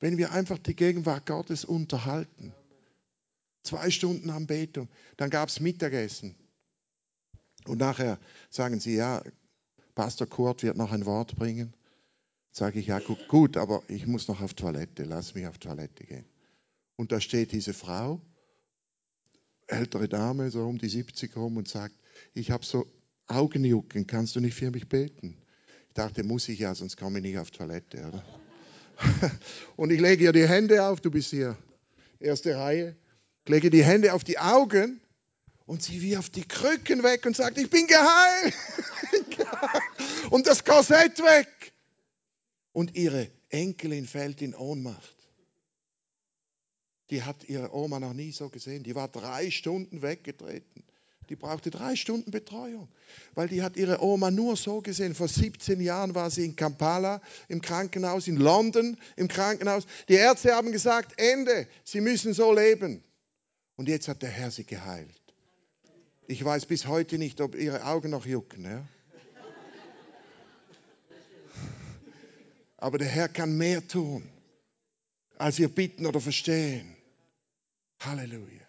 wenn wir einfach die Gegenwart Gottes unterhalten. Zwei Stunden Anbetung. Dann gab es Mittagessen. Und nachher sagen sie, ja, Pastor Kurt wird noch ein Wort bringen. Sage ich, ja gut, gut, aber ich muss noch auf Toilette, lass mich auf Toilette gehen. Und da steht diese Frau, ältere Dame, so um die 70 rum und sagt, ich habe so Augenjucken, kannst du nicht für mich beten? Ich dachte, muss ich ja, sonst komme ich nicht auf Toilette. Oder? und ich lege ihr die Hände auf, du bist hier, erste Reihe lege die Hände auf die Augen und sie wie auf die Krücken weg und sagt, ich bin geheilt. und das Korsett weg. Und ihre Enkelin fällt in Ohnmacht. Die hat ihre Oma noch nie so gesehen. Die war drei Stunden weggetreten. Die brauchte drei Stunden Betreuung, weil die hat ihre Oma nur so gesehen. Vor 17 Jahren war sie in Kampala im Krankenhaus, in London im Krankenhaus. Die Ärzte haben gesagt, Ende, sie müssen so leben. Und jetzt hat der Herr sie geheilt. Ich weiß bis heute nicht, ob ihre Augen noch jucken. Ja? Aber der Herr kann mehr tun, als wir bitten oder verstehen. Halleluja.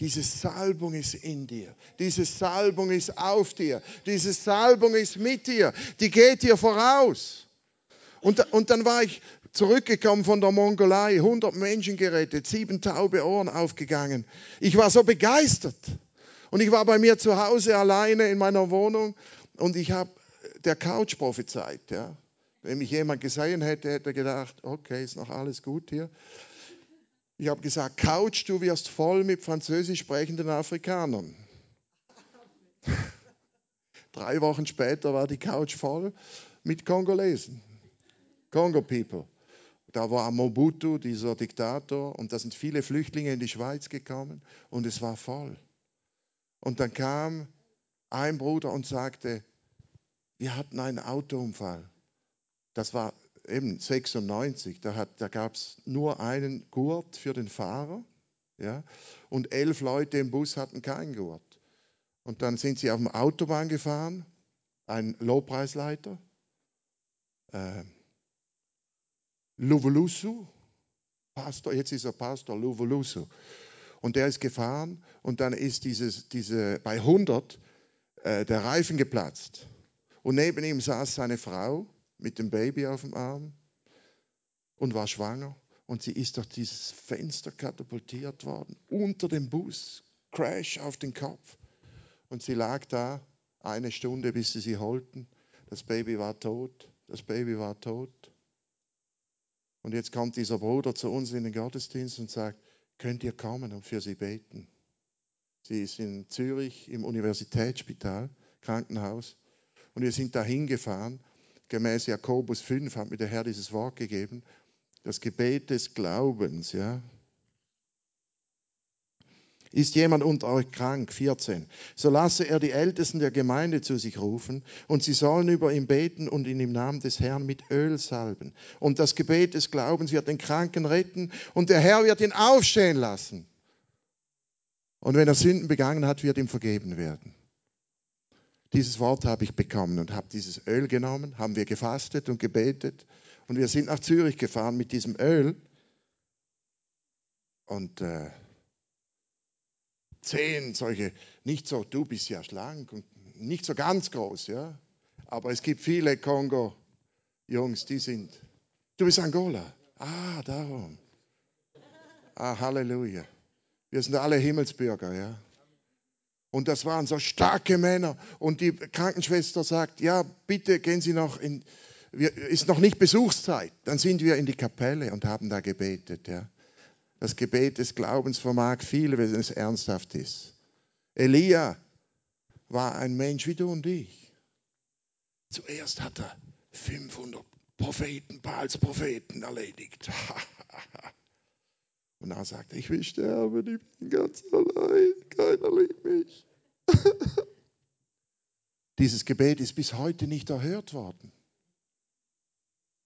Diese Salbung ist in dir. Diese Salbung ist auf dir. Diese Salbung ist mit dir. Die geht dir voraus. Und, und dann war ich zurückgekommen von der Mongolei, 100 Menschen gerettet, sieben taube Ohren aufgegangen. Ich war so begeistert. Und ich war bei mir zu Hause alleine in meiner Wohnung und ich habe der Couch prophezeit. Ja. Wenn mich jemand gesehen hätte, hätte er gedacht, okay, ist noch alles gut hier. Ich habe gesagt, Couch, du wirst voll mit französisch sprechenden Afrikanern. Drei Wochen später war die Couch voll mit Kongolesen. Congo People. Da war Mobutu, dieser Diktator, und da sind viele Flüchtlinge in die Schweiz gekommen und es war voll. Und dann kam ein Bruder und sagte, wir hatten einen Autounfall. Das war eben 96, da, da gab es nur einen Gurt für den Fahrer ja, und elf Leute im Bus hatten keinen Gurt. Und dann sind sie auf der Autobahn gefahren, ein Lobpreisleiter, äh, Luvolusu, Pastor, jetzt ist er Pastor, Luvolusu. Und der ist gefahren und dann ist dieses, diese, bei 100 äh, der Reifen geplatzt. Und neben ihm saß seine Frau mit dem Baby auf dem Arm und war schwanger. Und sie ist durch dieses Fenster katapultiert worden, unter dem Bus, Crash auf den Kopf. Und sie lag da eine Stunde, bis sie sie holten. Das Baby war tot, das Baby war tot. Und jetzt kommt dieser Bruder zu uns in den Gottesdienst und sagt, könnt ihr kommen und für sie beten? Sie ist in Zürich im Universitätsspital, Krankenhaus. Und wir sind dahin gefahren. Gemäß Jakobus 5 hat mir der Herr dieses Wort gegeben. Das Gebet des Glaubens, ja. Ist jemand unter euch krank? 14. So lasse er die Ältesten der Gemeinde zu sich rufen und sie sollen über ihn beten und ihn im Namen des Herrn mit Öl salben. Und das Gebet des Glaubens wird den Kranken retten und der Herr wird ihn aufstehen lassen. Und wenn er Sünden begangen hat, wird ihm vergeben werden. Dieses Wort habe ich bekommen und habe dieses Öl genommen, haben wir gefastet und gebetet und wir sind nach Zürich gefahren mit diesem Öl und äh, zehn solche, nicht so, du bist ja schlank und nicht so ganz groß, ja. Aber es gibt viele Kongo-Jungs, die sind. Du bist Angola. Ah, darum. Ah, Halleluja. Wir sind alle Himmelsbürger, ja. Und das waren so starke Männer. Und die Krankenschwester sagt, ja, bitte gehen Sie noch in, ist noch nicht Besuchszeit. Dann sind wir in die Kapelle und haben da gebetet, ja. Das Gebet des Glaubens vermag viel, wenn es ernsthaft ist. Elia war ein Mensch wie du und ich. Zuerst hat er 500 Propheten, Baals Propheten erledigt. Und dann sagt er, ich will sterben, ich bin ganz allein, keiner liebt mich. Dieses Gebet ist bis heute nicht erhört worden.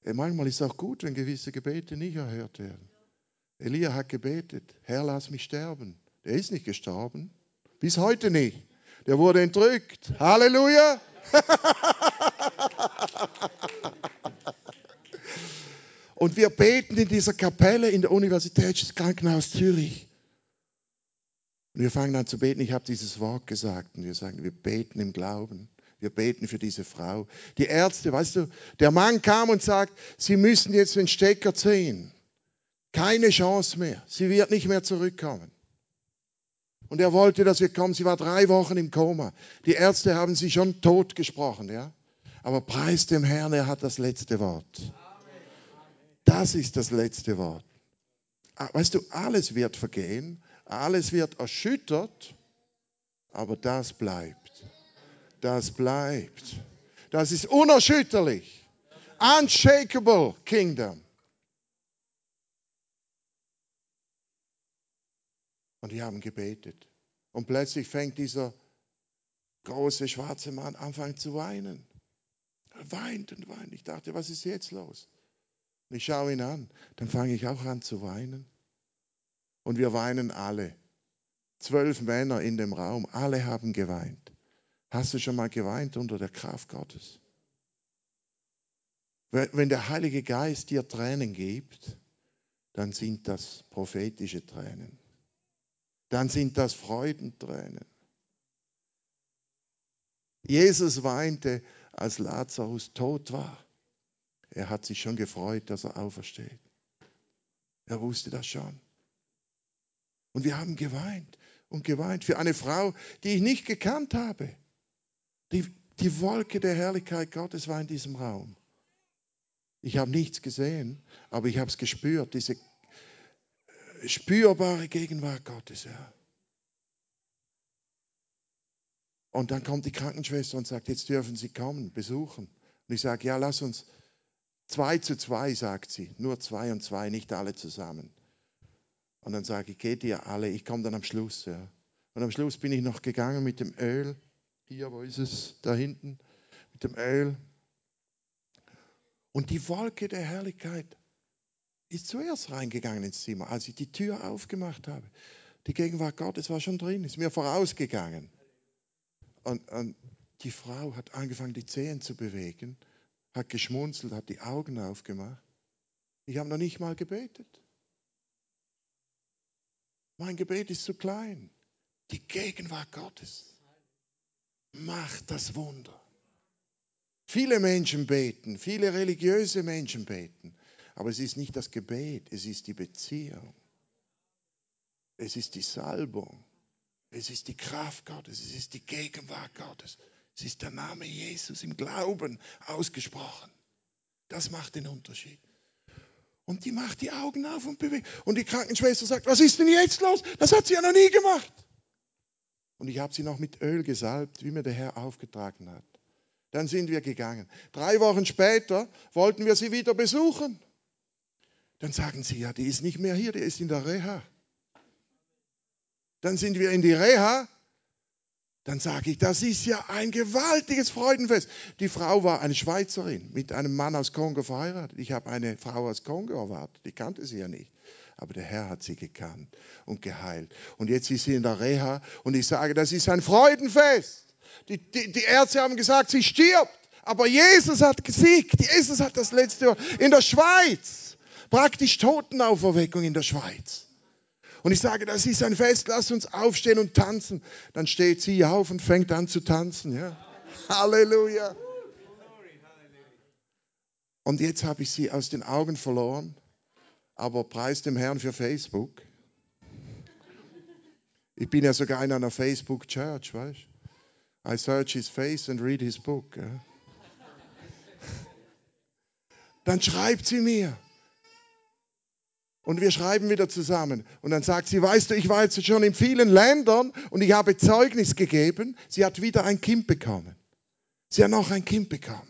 Manchmal ist es auch gut, wenn gewisse Gebete nicht erhört werden. Elia hat gebetet, Herr, lass mich sterben. Der ist nicht gestorben. Bis heute nicht. Der wurde entrückt. Halleluja. Und wir beten in dieser Kapelle in der Universitätskrankenhaus Zürich. Und wir fangen an zu beten. Ich habe dieses Wort gesagt und wir sagen, wir beten im Glauben. Wir beten für diese Frau. Die Ärzte, weißt du, der Mann kam und sagt, sie müssen jetzt den Stecker ziehen. Keine Chance mehr. Sie wird nicht mehr zurückkommen. Und er wollte, dass wir kommen. Sie war drei Wochen im Koma. Die Ärzte haben sie schon tot gesprochen, ja. Aber preis dem Herrn, er hat das letzte Wort. Das ist das letzte Wort. Ah, weißt du, alles wird vergehen, alles wird erschüttert, aber das bleibt. Das bleibt. Das ist unerschütterlich. Unshakable Kingdom. Und die haben gebetet. Und plötzlich fängt dieser große schwarze Mann an zu weinen. Er weint und weint. Ich dachte, was ist jetzt los? Und ich schaue ihn an, dann fange ich auch an zu weinen. Und wir weinen alle. Zwölf Männer in dem Raum, alle haben geweint. Hast du schon mal geweint unter der Kraft Gottes? Wenn der Heilige Geist dir Tränen gibt, dann sind das prophetische Tränen. Dann sind das Freudentränen. Jesus weinte, als Lazarus tot war. Er hat sich schon gefreut, dass er aufersteht. Er wusste das schon. Und wir haben geweint und geweint für eine Frau, die ich nicht gekannt habe. Die, die Wolke der Herrlichkeit Gottes war in diesem Raum. Ich habe nichts gesehen, aber ich habe es gespürt, diese spürbare Gegenwart Gottes. Ja. Und dann kommt die Krankenschwester und sagt, jetzt dürfen Sie kommen, besuchen. Und ich sage, ja, lass uns Zwei zu zwei, sagt sie. Nur zwei und zwei, nicht alle zusammen. Und dann sage ich, geht ihr alle? Ich komme dann am Schluss. Ja. Und am Schluss bin ich noch gegangen mit dem Öl. Hier, wo ist es? Da hinten. Mit dem Öl. Und die Wolke der Herrlichkeit ist zuerst reingegangen ins Zimmer, als ich die Tür aufgemacht habe. Die Gegenwart Gottes war schon drin, ist mir vorausgegangen. Und, und die Frau hat angefangen, die Zehen zu bewegen hat geschmunzelt, hat die Augen aufgemacht. Ich habe noch nicht mal gebetet. Mein Gebet ist zu klein. Die Gegenwart Gottes macht das Wunder. Viele Menschen beten, viele religiöse Menschen beten, aber es ist nicht das Gebet, es ist die Beziehung. Es ist die Salbung. Es ist die Kraft Gottes, es ist die Gegenwart Gottes. Es ist der Name Jesus im Glauben ausgesprochen. Das macht den Unterschied. Und die macht die Augen auf und bewegt. Und die Krankenschwester sagt, was ist denn jetzt los? Das hat sie ja noch nie gemacht. Und ich habe sie noch mit Öl gesalbt, wie mir der Herr aufgetragen hat. Dann sind wir gegangen. Drei Wochen später wollten wir sie wieder besuchen. Dann sagen sie, ja, die ist nicht mehr hier, die ist in der Reha. Dann sind wir in die Reha dann sage ich, das ist ja ein gewaltiges Freudenfest. Die Frau war eine Schweizerin mit einem Mann aus Kongo verheiratet. Ich habe eine Frau aus Kongo erwartet, die kannte sie ja nicht. Aber der Herr hat sie gekannt und geheilt. Und jetzt ist sie in der Reha und ich sage, das ist ein Freudenfest. Die, die, die Ärzte haben gesagt, sie stirbt. Aber Jesus hat gesiegt. Jesus hat das letzte Wort. In der Schweiz. Praktisch Totenauferweckung in der Schweiz. Und ich sage, das ist ein Fest, lass uns aufstehen und tanzen. Dann steht sie auf und fängt an zu tanzen. Ja. Halleluja. Und jetzt habe ich sie aus den Augen verloren, aber preis dem Herrn für Facebook. Ich bin ja sogar in einer Facebook Church, weißt du? I search his face and read his book. Ja. Dann schreibt sie mir. Und wir schreiben wieder zusammen. Und dann sagt sie, weißt du, ich war jetzt schon in vielen Ländern und ich habe Zeugnis gegeben. Sie hat wieder ein Kind bekommen. Sie hat noch ein Kind bekommen.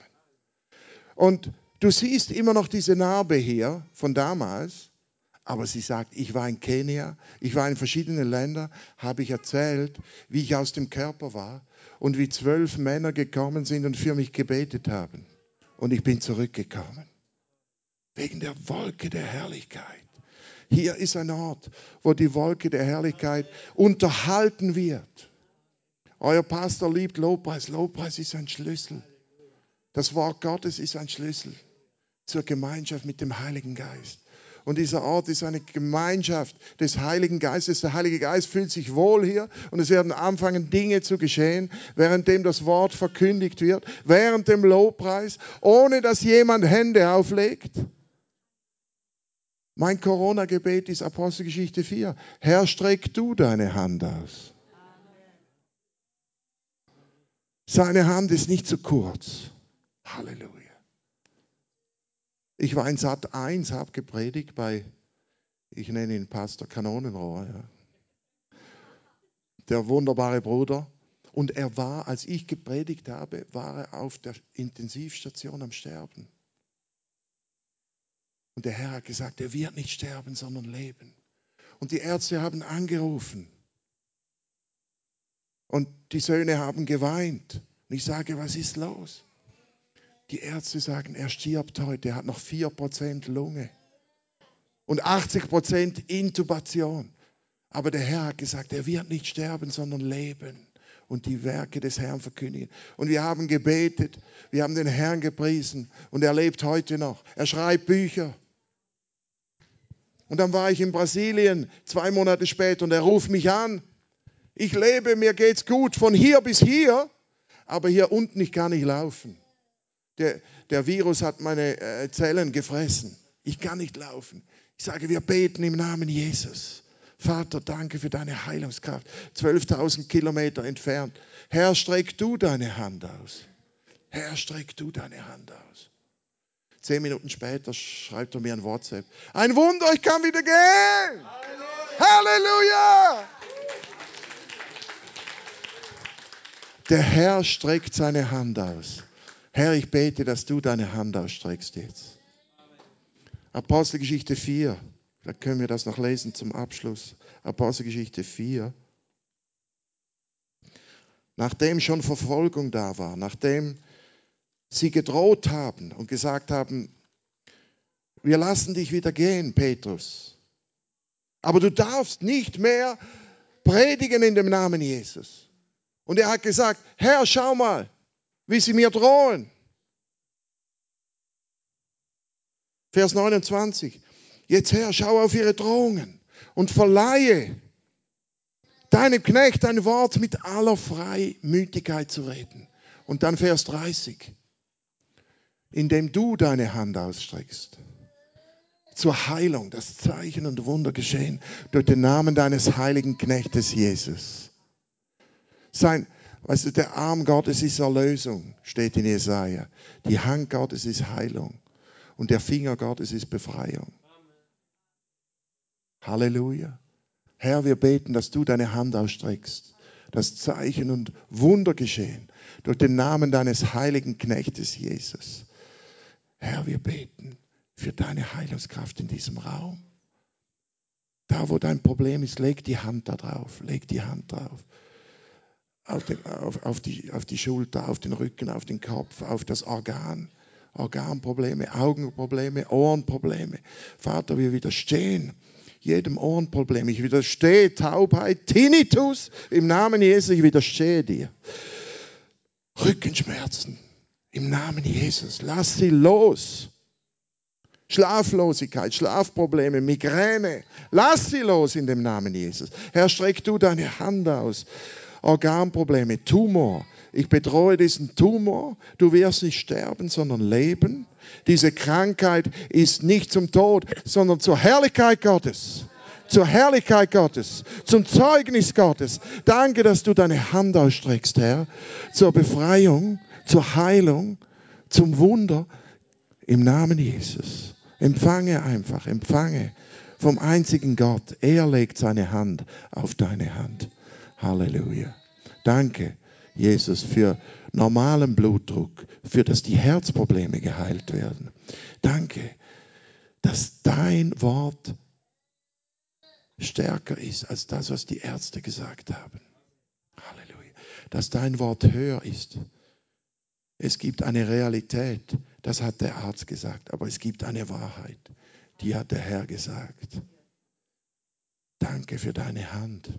Und du siehst immer noch diese Narbe hier von damals. Aber sie sagt, ich war in Kenia, ich war in verschiedenen Ländern, habe ich erzählt, wie ich aus dem Körper war und wie zwölf Männer gekommen sind und für mich gebetet haben. Und ich bin zurückgekommen. Wegen der Wolke der Herrlichkeit. Hier ist ein Ort, wo die Wolke der Herrlichkeit unterhalten wird. Euer Pastor liebt Lobpreis. Lobpreis ist ein Schlüssel. Das Wort Gottes ist ein Schlüssel zur Gemeinschaft mit dem Heiligen Geist. Und dieser Ort ist eine Gemeinschaft des Heiligen Geistes. Der Heilige Geist fühlt sich wohl hier und es werden anfangen, Dinge zu geschehen, währenddem das Wort verkündigt wird, während dem Lobpreis, ohne dass jemand Hände auflegt. Mein Corona-Gebet ist Apostelgeschichte 4. Herr, streck du deine Hand aus. Seine Hand ist nicht zu kurz. Halleluja. Ich war in Sat 1, habe gepredigt bei, ich nenne ihn Pastor Kanonenrohr, ja. der wunderbare Bruder. Und er war, als ich gepredigt habe, war er auf der Intensivstation am Sterben. Und der Herr hat gesagt, er wird nicht sterben, sondern leben. Und die Ärzte haben angerufen. Und die Söhne haben geweint. Und ich sage, was ist los? Die Ärzte sagen, er stirbt heute, er hat noch 4% Lunge und 80% Intubation. Aber der Herr hat gesagt, er wird nicht sterben, sondern leben und die Werke des Herrn verkündigen. Und wir haben gebetet, wir haben den Herrn gepriesen und er lebt heute noch. Er schreibt Bücher. Und dann war ich in Brasilien zwei Monate später und er ruft mich an. Ich lebe, mir geht's gut von hier bis hier, aber hier unten ich kann nicht laufen. Der, der Virus hat meine äh, Zellen gefressen. Ich kann nicht laufen. Ich sage, wir beten im Namen Jesus. Vater, danke für deine Heilungskraft. 12.000 Kilometer entfernt. Herr, streck du deine Hand aus. Herr, streck du deine Hand aus. Zehn Minuten später schreibt er mir ein WhatsApp. Ein Wunder, ich kann wieder gehen. Halleluja. Der Herr streckt seine Hand aus. Herr, ich bete, dass du deine Hand ausstreckst jetzt. Apostelgeschichte 4. Da können wir das noch lesen zum Abschluss. Apostelgeschichte 4. Nachdem schon Verfolgung da war, nachdem sie gedroht haben und gesagt haben, wir lassen dich wieder gehen, Petrus. Aber du darfst nicht mehr predigen in dem Namen Jesus. Und er hat gesagt, Herr, schau mal, wie sie mir drohen. Vers 29. Jetzt Herr, schau auf ihre Drohungen und verleihe deinem Knecht ein Wort mit aller Freimütigkeit zu reden. Und dann Vers 30 indem du deine Hand ausstreckst. Zur Heilung, das Zeichen und Wunder geschehen durch den Namen deines heiligen Knechtes Jesus. Sein, weißt du, der Arm Gottes ist Erlösung, steht in Jesaja. Die Hand Gottes ist Heilung. Und der Finger Gottes ist Befreiung. Halleluja. Herr, wir beten, dass du deine Hand ausstreckst, dass Zeichen und Wunder geschehen durch den Namen deines heiligen Knechtes Jesus. Herr, wir beten für deine Heilungskraft in diesem Raum. Da, wo dein Problem ist, leg die Hand da drauf, leg die Hand drauf. Auf, den, auf, auf, die, auf die Schulter, auf den Rücken, auf den Kopf, auf das Organ. Organprobleme, Augenprobleme, Ohrenprobleme. Vater, wir widerstehen jedem Ohrenproblem. Ich widerstehe Taubheit, Tinnitus. Im Namen Jesu, ich widerstehe dir. Rückenschmerzen, im Namen Jesus, lass sie los. Schlaflosigkeit, Schlafprobleme, Migräne. Lass sie los in dem Namen Jesus. Herr, streck du deine Hand aus. Organprobleme, Tumor. Ich bedrohe diesen Tumor. Du wirst nicht sterben, sondern leben. Diese Krankheit ist nicht zum Tod, sondern zur Herrlichkeit Gottes zur Herrlichkeit Gottes, zum Zeugnis Gottes. Danke, dass du deine Hand ausstreckst, Herr, zur Befreiung, zur Heilung, zum Wunder im Namen Jesus. Empfange einfach, empfange vom einzigen Gott. Er legt seine Hand auf deine Hand. Halleluja. Danke, Jesus, für normalen Blutdruck, für dass die Herzprobleme geheilt werden. Danke, dass dein Wort stärker ist als das, was die Ärzte gesagt haben. Halleluja. Dass dein Wort höher ist. Es gibt eine Realität, das hat der Arzt gesagt, aber es gibt eine Wahrheit, die hat der Herr gesagt. Danke für deine Hand.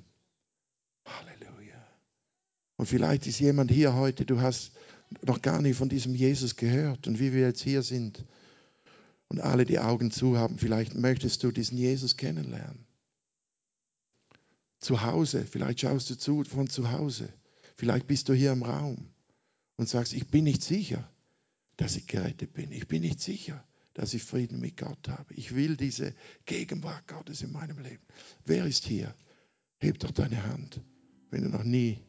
Und vielleicht ist jemand hier heute, du hast noch gar nicht von diesem Jesus gehört. Und wie wir jetzt hier sind und alle die Augen zu haben, vielleicht möchtest du diesen Jesus kennenlernen zu Hause, vielleicht schaust du zu von zu Hause, vielleicht bist du hier im Raum und sagst, ich bin nicht sicher, dass ich gerettet bin. Ich bin nicht sicher, dass ich Frieden mit Gott habe. Ich will diese Gegenwart Gottes in meinem Leben. Wer ist hier? Heb doch deine Hand, wenn du noch nie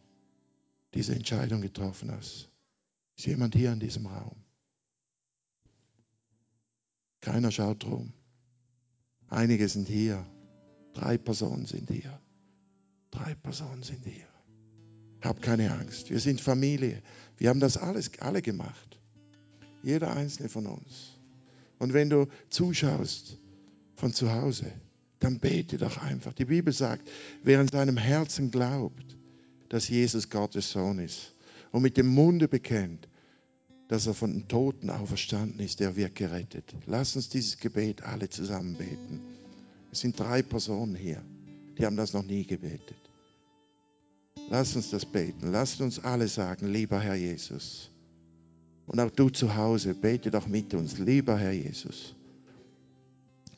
diese Entscheidung getroffen hast. Ist jemand hier in diesem Raum? Keiner schaut rum. Einige sind hier. Drei Personen sind hier. Drei Personen sind hier. Hab keine Angst. Wir sind Familie. Wir haben das alles alle gemacht. Jeder einzelne von uns. Und wenn du zuschaust von zu Hause, dann bete doch einfach. Die Bibel sagt, wer in seinem Herzen glaubt, dass Jesus Gottes Sohn ist und mit dem Munde bekennt, dass er von den Toten auferstanden ist, der wird gerettet. Lass uns dieses Gebet alle zusammen beten. Es sind drei Personen hier, die haben das noch nie gebetet. Lass uns das beten. Lass uns alle sagen, lieber Herr Jesus. Und auch du zu Hause, bete doch mit uns, lieber Herr Jesus.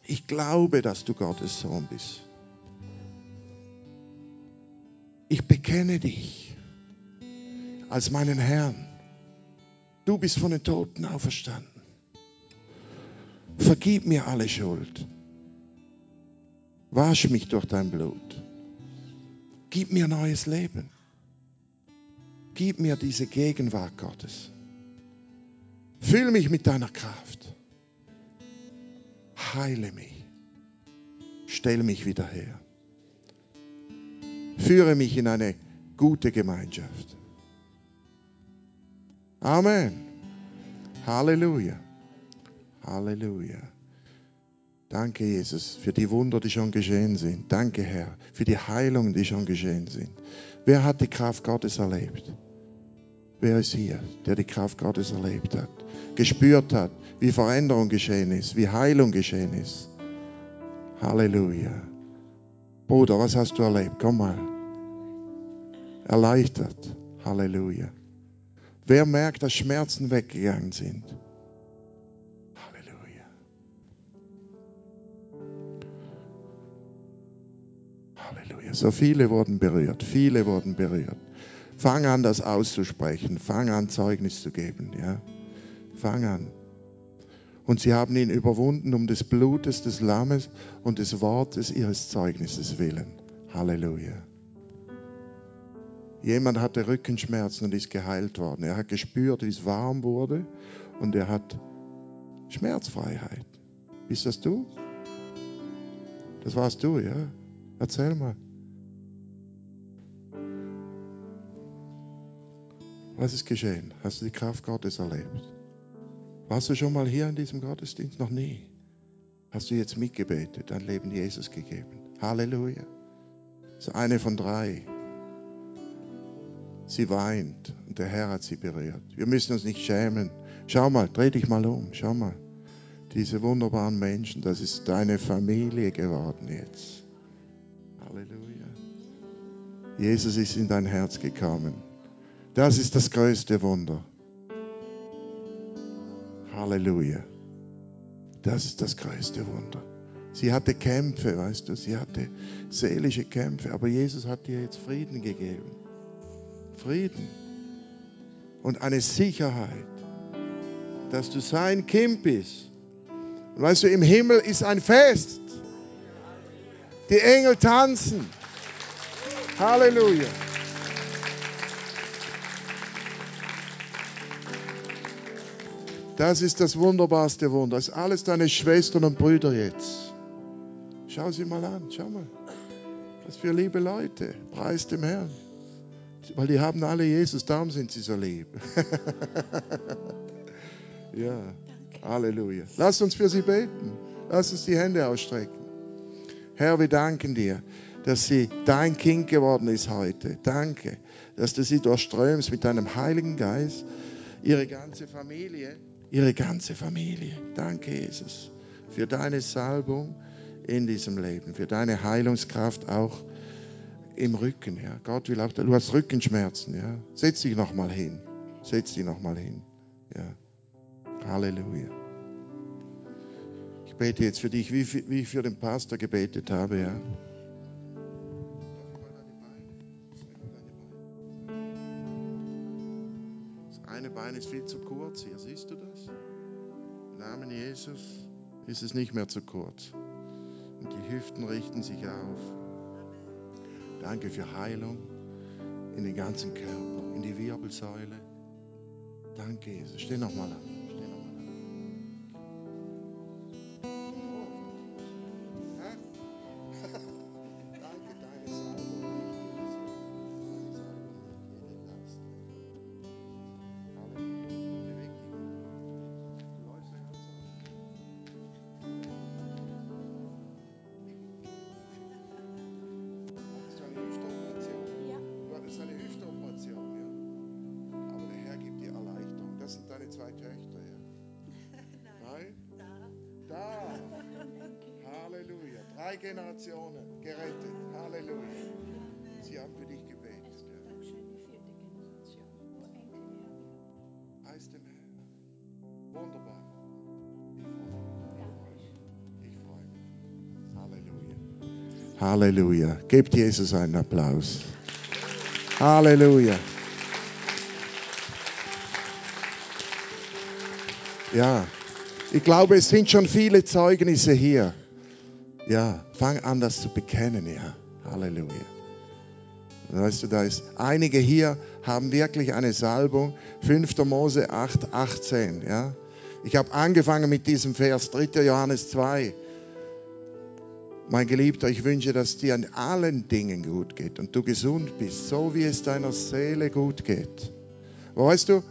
Ich glaube, dass du Gottes Sohn bist. Ich bekenne dich als meinen Herrn. Du bist von den Toten auferstanden. Vergib mir alle Schuld. Wasch mich durch dein Blut. Gib mir neues Leben. Gib mir diese Gegenwart Gottes. Füll mich mit deiner Kraft. Heile mich. Stell mich wieder her. Führe mich in eine gute Gemeinschaft. Amen. Halleluja. Halleluja. Danke, Jesus, für die Wunder, die schon geschehen sind. Danke, Herr, für die Heilungen, die schon geschehen sind. Wer hat die Kraft Gottes erlebt? Wer ist hier, der die Kraft Gottes erlebt hat? Gespürt hat, wie Veränderung geschehen ist, wie Heilung geschehen ist. Halleluja. Bruder, was hast du erlebt? Komm mal. Erleichtert. Halleluja. Wer merkt, dass Schmerzen weggegangen sind? So viele wurden berührt, viele wurden berührt. Fang an, das auszusprechen. Fang an, Zeugnis zu geben. Ja? Fang an. Und sie haben ihn überwunden um des Blutes des Lammes und des Wortes ihres Zeugnisses willen. Halleluja. Jemand hatte Rückenschmerzen und ist geheilt worden. Er hat gespürt, wie es warm wurde und er hat Schmerzfreiheit. Bist das du? Das warst du, ja? Erzähl mal. Was ist geschehen? Hast du die Kraft Gottes erlebt? Warst du schon mal hier in diesem Gottesdienst? Noch nie. Hast du jetzt mitgebetet, dein Leben Jesus gegeben? Halleluja. Das ist eine von drei. Sie weint und der Herr hat sie berührt. Wir müssen uns nicht schämen. Schau mal, dreh dich mal um. Schau mal. Diese wunderbaren Menschen, das ist deine Familie geworden jetzt. Halleluja. Jesus ist in dein Herz gekommen. Das ist das größte Wunder. Halleluja. Das ist das größte Wunder. Sie hatte Kämpfe, weißt du, sie hatte seelische Kämpfe, aber Jesus hat ihr jetzt Frieden gegeben. Frieden und eine Sicherheit, dass du sein Kind bist. Und weißt du, im Himmel ist ein Fest. Die Engel tanzen. Halleluja. Das ist das wunderbarste Wunder. Das ist alles deine Schwestern und Brüder jetzt. Schau sie mal an, schau mal. Was für liebe Leute. Preis dem Herrn. Weil die haben alle Jesus, darum sind sie so lieb. ja, Halleluja. Lass uns für sie beten. Lass uns die Hände ausstrecken. Herr, wir danken dir, dass sie dein Kind geworden ist heute. Danke, dass du sie durchströmst mit deinem Heiligen Geist, ihre ganze Familie, ihre ganze Familie. Danke, Jesus, für deine Salbung in diesem Leben, für deine Heilungskraft auch im Rücken. Ja. Gott will auch, du hast Rückenschmerzen. Ja. Setz dich nochmal hin. Setz dich nochmal hin. Ja. Halleluja. Ich bete jetzt für dich, wie, ich für den Pastor gebetet habe. Ja. Das eine Bein ist viel zu kurz hier, siehst du das? Namen Jesus ist es nicht mehr zu kurz. Und die Hüften richten sich auf. Danke für Heilung in den ganzen Körper, in die Wirbelsäule. Danke, Jesus. Steh nochmal an. Halleluja. Gebt Jesus einen Applaus. Halleluja. Ja, ich glaube, es sind schon viele Zeugnisse hier. Ja, fang an, das zu bekennen, ja. Halleluja. Weißt du, da ist einige hier haben wirklich eine Salbung. 5. Mose 8, 18. Ja? Ich habe angefangen mit diesem Vers, 3. Johannes 2. Mein Geliebter, ich wünsche, dass dir an allen Dingen gut geht und du gesund bist, so wie es deiner Seele gut geht. Weißt du,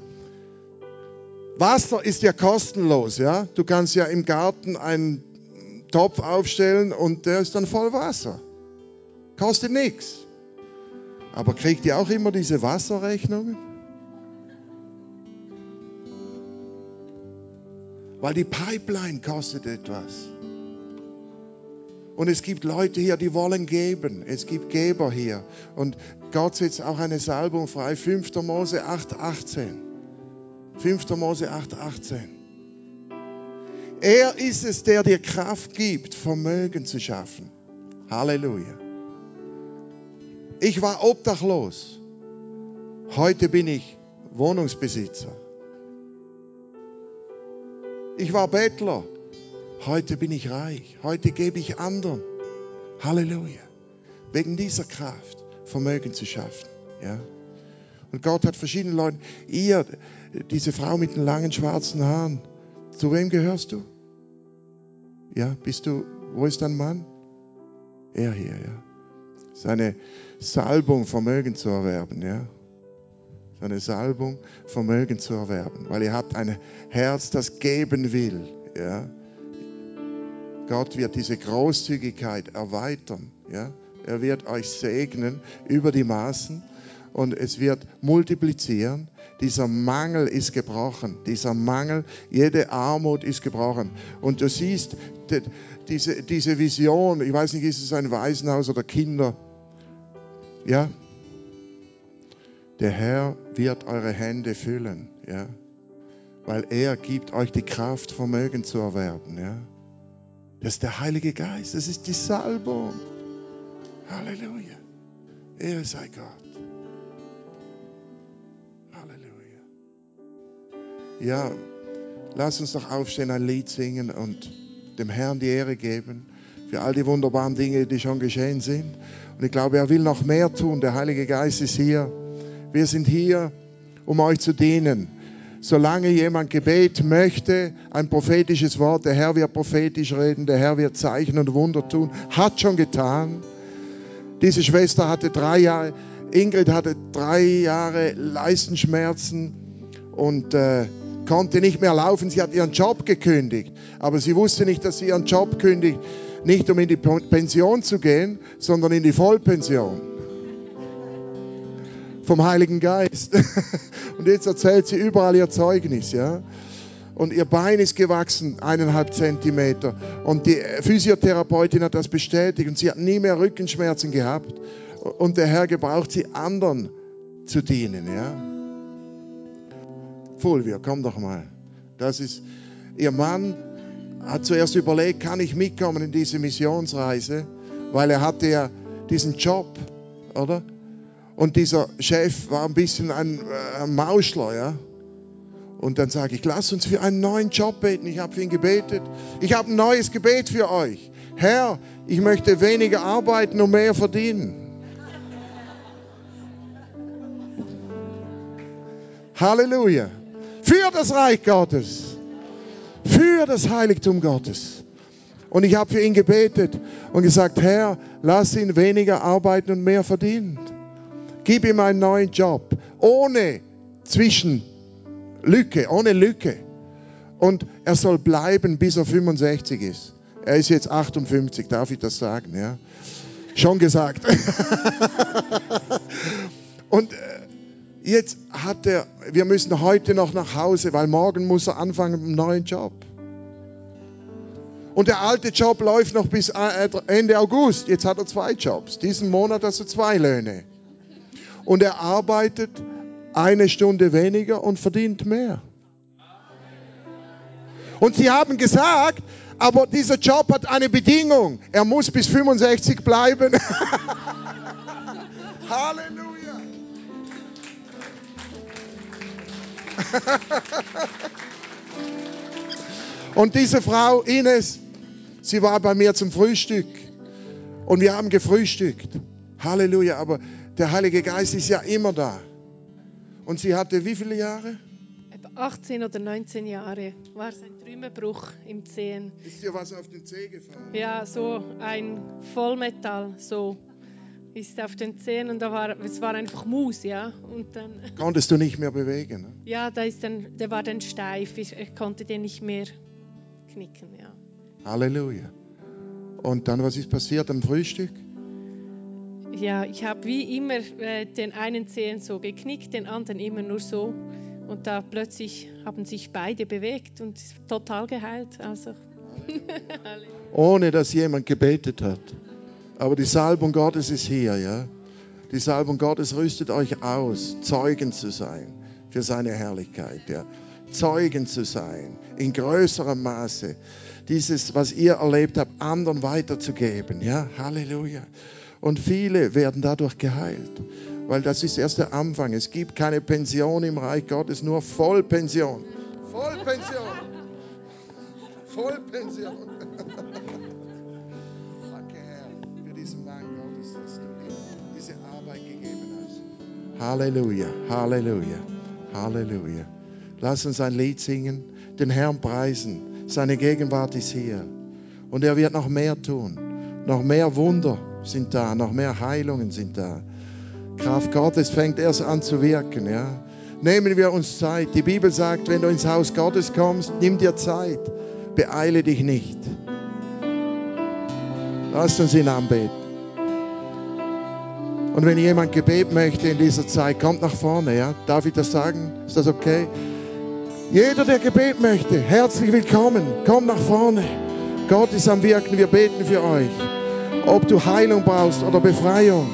Wasser ist ja kostenlos, ja? Du kannst ja im Garten einen Topf aufstellen und der ist dann voll Wasser. Kostet nichts. Aber kriegt ihr auch immer diese Wasserrechnungen? Weil die Pipeline kostet etwas. Und es gibt Leute hier, die wollen geben. Es gibt Geber hier. Und Gott setzt auch eine Salbung frei. 5. Mose 8, 18. 5. Mose 8, 18. Er ist es, der dir Kraft gibt, Vermögen zu schaffen. Halleluja. Ich war obdachlos. Heute bin ich Wohnungsbesitzer. Ich war Bettler. Heute bin ich reich. Heute gebe ich anderen. Halleluja. Wegen dieser Kraft Vermögen zu schaffen. Ja? Und Gott hat verschiedene Leute. Ihr, diese Frau mit den langen schwarzen Haaren, zu wem gehörst du? Ja, bist du, wo ist dein Mann? Er hier, ja. Seine Salbung, Vermögen zu erwerben, ja. Seine Salbung, Vermögen zu erwerben, weil ihr habt ein Herz, das geben will, ja. Gott wird diese Großzügigkeit erweitern, ja. Er wird euch segnen über die Maßen und es wird multiplizieren. Dieser Mangel ist gebrochen. Dieser Mangel, jede Armut ist gebrochen. Und du siehst die, diese, diese Vision, ich weiß nicht, ist es ein Waisenhaus oder Kinder? Ja? Der Herr wird eure Hände füllen. Ja? weil er gibt euch die Kraft, Vermögen zu erwerben. Ja? Das ist der Heilige Geist, das ist die Salbung. Halleluja. Ehre sei Gott. Halleluja. Ja, lass uns doch aufstehen, ein Lied singen und dem Herrn die Ehre geben für all die wunderbaren Dinge, die schon geschehen sind. Und ich glaube, er will noch mehr tun. Der Heilige Geist ist hier. Wir sind hier, um euch zu dienen. Solange jemand Gebet möchte, ein prophetisches Wort, der Herr wird prophetisch reden, der Herr wird Zeichen und Wunder tun, hat schon getan. Diese Schwester hatte drei Jahre, Ingrid hatte drei Jahre Leistenschmerzen und äh, konnte nicht mehr laufen. Sie hat ihren Job gekündigt, aber sie wusste nicht, dass sie ihren Job kündigt, nicht um in die Pension zu gehen, sondern in die Vollpension vom Heiligen Geist. Und jetzt erzählt sie überall ihr Zeugnis, ja. Und ihr Bein ist gewachsen, eineinhalb Zentimeter. Und die Physiotherapeutin hat das bestätigt und sie hat nie mehr Rückenschmerzen gehabt. Und der Herr gebraucht sie, anderen zu dienen, ja. Fulvio, komm doch mal. Das ist, ihr Mann hat zuerst überlegt, kann ich mitkommen in diese Missionsreise, weil er hatte ja diesen Job, oder? Und dieser Chef war ein bisschen ein, äh, Mauschler, ja. Und dann sage ich, lass uns für einen neuen Job beten. Ich habe für ihn gebetet. Ich habe ein neues Gebet für euch. Herr, ich möchte weniger arbeiten und mehr verdienen. Halleluja. Für das Reich Gottes. Für das Heiligtum Gottes. Und ich habe für ihn gebetet und gesagt, Herr, lass ihn weniger arbeiten und mehr verdienen. Gib ihm einen neuen Job. Ohne Zwischenlücke, ohne Lücke. Und er soll bleiben, bis er 65 ist. Er ist jetzt 58, darf ich das sagen? Ja? Schon gesagt. Und äh, jetzt hat er, wir müssen heute noch nach Hause, weil morgen muss er anfangen mit einem neuen Job. Und der alte Job läuft noch bis äh, Ende August. Jetzt hat er zwei Jobs. Diesen Monat hast du zwei Löhne. Und er arbeitet eine Stunde weniger und verdient mehr. Und sie haben gesagt, aber dieser Job hat eine Bedingung. Er muss bis 65 bleiben. Halleluja. Und diese Frau Ines, sie war bei mir zum Frühstück und wir haben gefrühstückt. Halleluja, aber der Heilige Geist ist ja immer da. Und sie hatte wie viele Jahre? Etwa 18 oder 19 Jahre war es ein Trümmerbruch im Zehen. Ist dir was auf den Zeh gefallen? Ja, so ein Vollmetall, so ist auf den Zehen und da war, es war einfach Mus, ja. Und dann, Konntest du nicht mehr bewegen? Ne? ja, da ist dann, der war dann steif, ich, ich konnte den nicht mehr knicken, ja. Halleluja. Und dann, was ist passiert am Frühstück? Ja, ich habe wie immer äh, den einen Zehen so geknickt, den anderen immer nur so. Und da plötzlich haben sich beide bewegt und total geheilt. Also, Ohne dass jemand gebetet hat. Aber die Salbung Gottes ist hier, ja. Die Salbung Gottes rüstet euch aus, Zeugen zu sein für seine Herrlichkeit, ja. Zeugen zu sein, in größerem Maße. Dieses, was ihr erlebt habt, anderen weiterzugeben, ja. Halleluja. Und viele werden dadurch geheilt, weil das ist erst der Anfang. Es gibt keine Pension im Reich Gottes, nur Vollpension. Vollpension. Vollpension. Danke, Herr, für diesen Mann Gottes, dass du ihm diese Arbeit gegeben hast. Halleluja, Halleluja, Halleluja. Lass uns ein Lied singen, den Herrn preisen. Seine Gegenwart ist hier. Und er wird noch mehr tun. Noch mehr Wunder sind da, noch mehr Heilungen sind da. Kraft Gottes fängt erst an zu wirken. Ja? Nehmen wir uns Zeit. Die Bibel sagt, wenn du ins Haus Gottes kommst, nimm dir Zeit. Beeile dich nicht. Lasst uns ihn anbeten. Und wenn jemand Gebet möchte in dieser Zeit, kommt nach vorne. Ja? Darf ich das sagen? Ist das okay? Jeder, der Gebet möchte, herzlich willkommen. Komm nach vorne. Gott ist am Wirken. Wir beten für euch. Ob du Heilung brauchst oder Befreiung.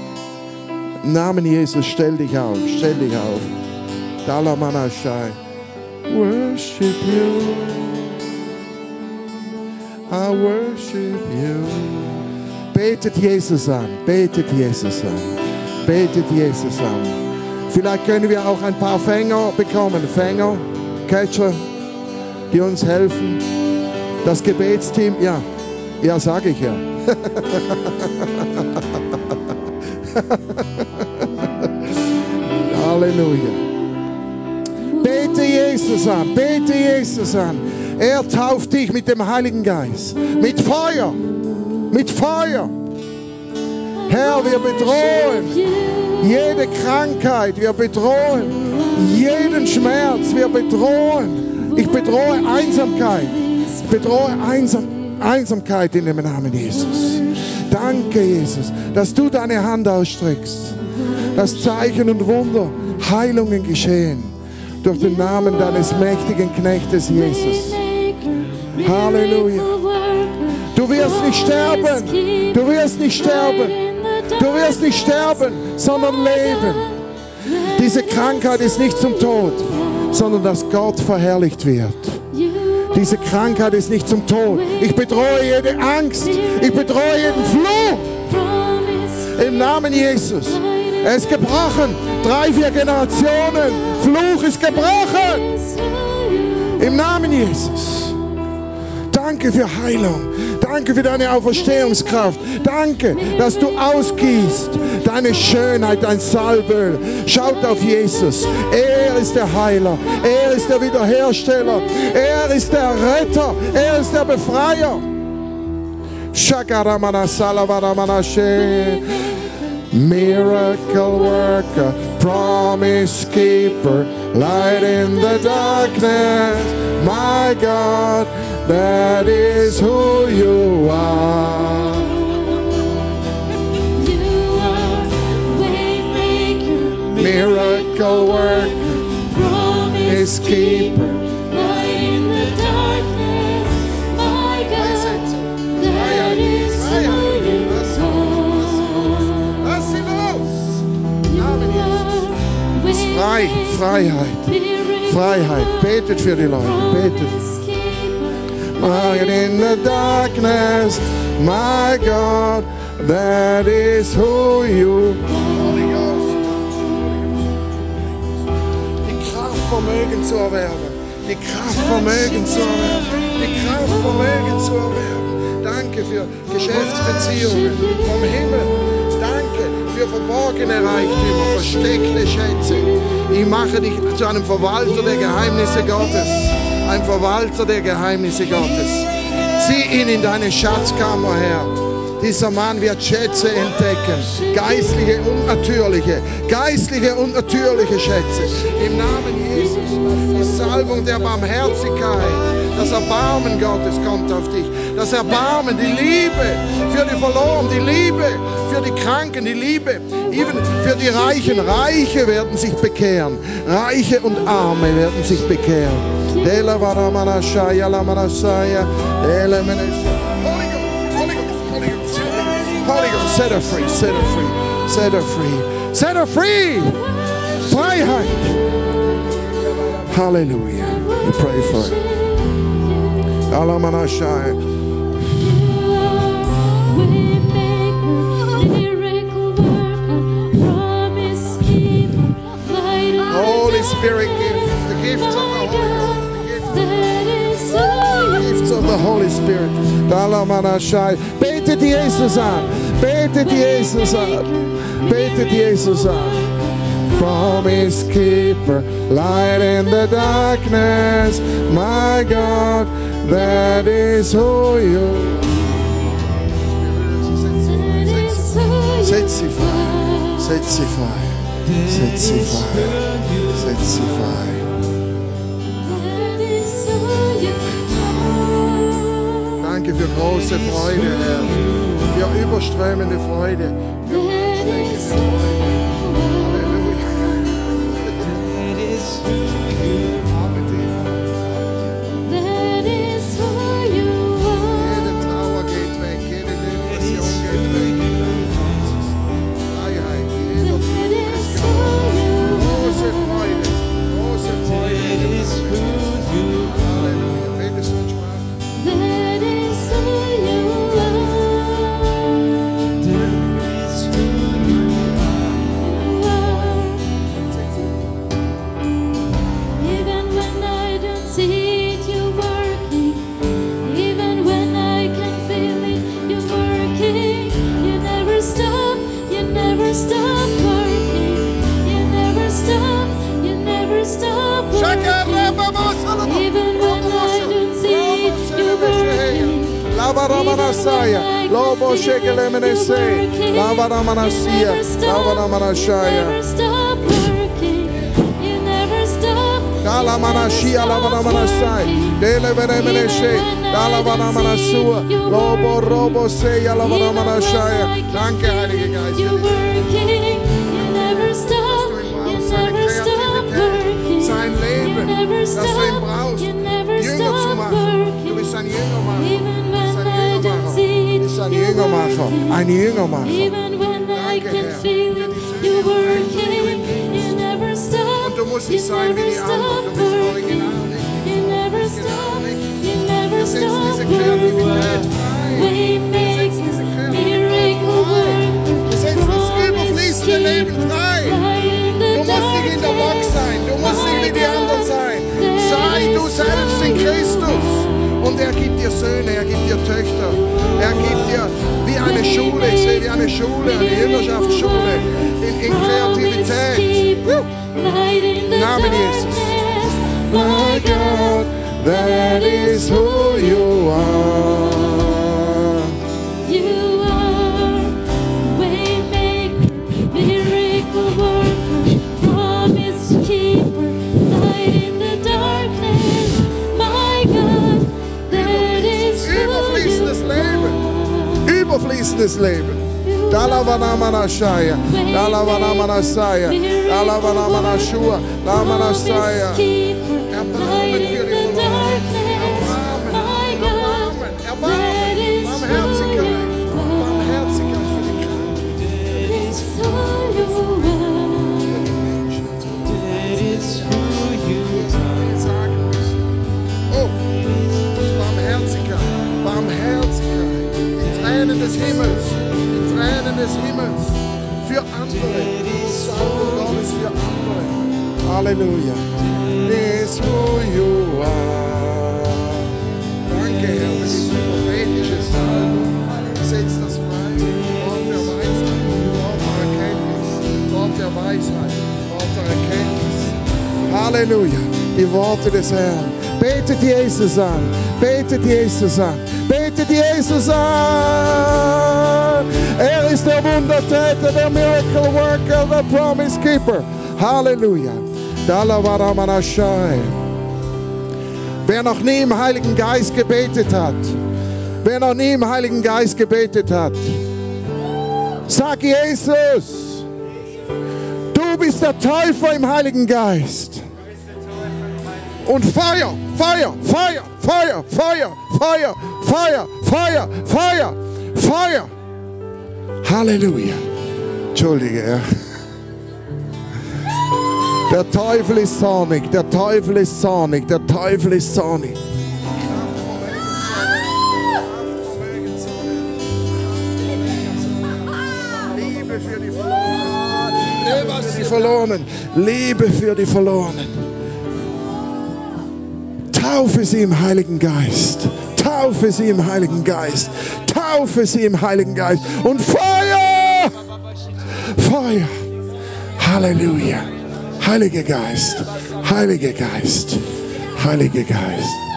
Im Namen Jesus, stell dich auf. Stell dich auf. Dalamanashai. worship you. I worship you. Betet Jesus an, betet Jesus an, betet Jesus an. Vielleicht können wir auch ein paar Fänger bekommen, Fänger, Catcher, die uns helfen. Das Gebetsteam, ja, ja, sage ich ja. Halleluja. Bete Jesus an, bete Jesus an. Er tauft dich mit dem Heiligen Geist, mit Feuer, mit Feuer. Herr, wir bedrohen jede Krankheit, wir bedrohen jeden Schmerz, wir bedrohen. Ich bedrohe Einsamkeit, ich bedrohe Einsam, Einsamkeit in dem Namen Jesus. Danke, Jesus, dass du deine Hand ausstreckst, dass Zeichen und Wunder, Heilungen geschehen durch den Namen deines mächtigen Knechtes Jesus. Halleluja. Du wirst nicht sterben. Du wirst nicht sterben. Du wirst nicht sterben, sondern leben. Diese Krankheit ist nicht zum Tod, sondern dass Gott verherrlicht wird. Diese Krankheit ist nicht zum Tod. Ich bedrohe jede Angst. Ich bedrohe jeden Fluch. Im Namen Jesus. Er ist gebrochen. Drei, vier Generationen. Fluch ist gebrochen. Im Namen Jesus. Danke für Heilung. Danke für deine Auferstehungskraft. Danke, dass du ausgießt deine Schönheit, dein Salböl. Schaut auf Jesus. Er ist der Heiler. Er ist der Wiederhersteller. Er ist der Retter. Er ist der Befreier. Shakaramana Salavaramanashe. Miracle worker, promise keeper, light in the darkness. My God, that is who you are. Miracle worker, promise keeper. Lass sie los! Namen Jesus. Frei, Freiheit, Freiheit. Betet für die Leute, betet. Light in the darkness, my God, that is who you Holy Ghost. Die Kraft Vermögen zu erwerben. Die Kraft Vermögen zu erwerben. Die Kraft Vermögen zu erwerben. Danke für Geschäftsbeziehungen vom Himmel. Danke für verborgene Reichtümer, versteckte Schätze. Ich mache dich zu einem Verwalter der Geheimnisse Gottes. Ein Verwalter der Geheimnisse Gottes. Zieh ihn in deine Schatzkammer her. Dieser Mann wird Schätze entdecken. Geistliche und natürliche. Geistliche und natürliche Schätze. Im Namen Jesus. Die Salbung der Barmherzigkeit. Das Erbarmen Gottes kommt auf dich. Das Erbarmen, die Liebe für die Verlorenen, die Liebe für die Kranken, die Liebe eben für die Reichen. Reiche werden sich bekehren. Reiche und Arme werden sich bekehren. Dela varamanashaya lamanasaya. Dela menashaya. Holy Ghost, Holy Ghost, Holy Ghost, Holy Ghost, set her free, set her free, set her free, set her free. Freiheit. Hallelujah. We pray for it. Alamanashaya. Holy Spirit gift, the gifts of the Holy Spirit. Betet Jesus an. Betet Jesus an. Betet Jesus an. Promise keeper, light in the darkness. My God, that is who you Set sie frei. Set große Freude, Herr. Für überströmende Freude. Für unsteckende Freude. Masaya, Lobo Shekelemenese, Lava Ramanasia, Lava Ramanashaya. Dala manashia lava na manasai, dele vere meneshe, dala vana manasua, lobo robo seya lava na manashaya. Danke, Heilige Geist. Sein Leben, das du ihn brauchst, Jünger zu machen. Du bist ein Jünger machen. Even when I can feel it, you were nicht sein wie die anderen, du bist original You never bist You never Wir setzen diese Kreativität frei. Wir setzen diese Kreativität frei. Wir setzen das überfließende Leben frei. Du in der Box sein, du musst nicht wie die. Er gibt dir Söhne, er gibt dir Töchter. Er gibt dir wie eine Schule. Ich sehe wie eine Schule, eine Jüngerschaftsschule in, in Kreativität. Namen Jesus. My God, that is who you are. release this labor. Dalabanamanashaya, Dalabanamanasaya, Dalabanamanashua, Lamanasaya. Himmels, die Tränen des Himmels für andere. Salbung Gottes für andere. Halleluja. Is who you are. Danke, Herr, für diese prophetische Salbung. Setz das frei. Wort der Weisheit, Wort der Erkenntnis, Wort der Weisheit, Wort der Erkenntnis. Halleluja. Die Worte des Herrn. Betet Jesus an. Betet Jesus an. Betet Jesus an. Er ist der Wundertäter, der Miracle Worker, der Promise Keeper. Halleluja. Wer noch nie im Heiligen Geist gebetet hat, wer noch nie im Heiligen Geist gebetet hat, sag Jesus, du bist der Täufer im Heiligen Geist. Und Feuer, Feuer, Feuer, Feuer, Feuer, Feuer, Feuer, Feuer, Feuer, Feuer. Halleluja. Entschuldige, ja. Der Teufel ist zornig, der Teufel ist zornig, der Teufel ist zornig. Liebe für die Verlorenen. Liebe für die Verlorenen. Liebe für die Verlorenen. Taufe sie im Heiligen Geist. Taufe sie im Heiligen Geist. Taufe sie im Heiligen Geist. Und Feuer! Feuer! Halleluja! Heiliger Geist! Heiliger Geist! Heiliger Geist!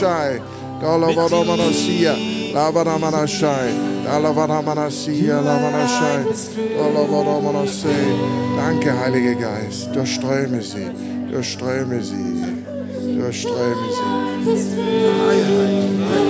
Dalavadamanashai. Dalavadamanashia. Lavadamanashai. Dalavadamanashia. Lavanashai. Dalavadamanashai. Danke, Heiliger Geist. Durchströme sie. Durchströme sie. Durchströme sie. Freiheit. Freiheit.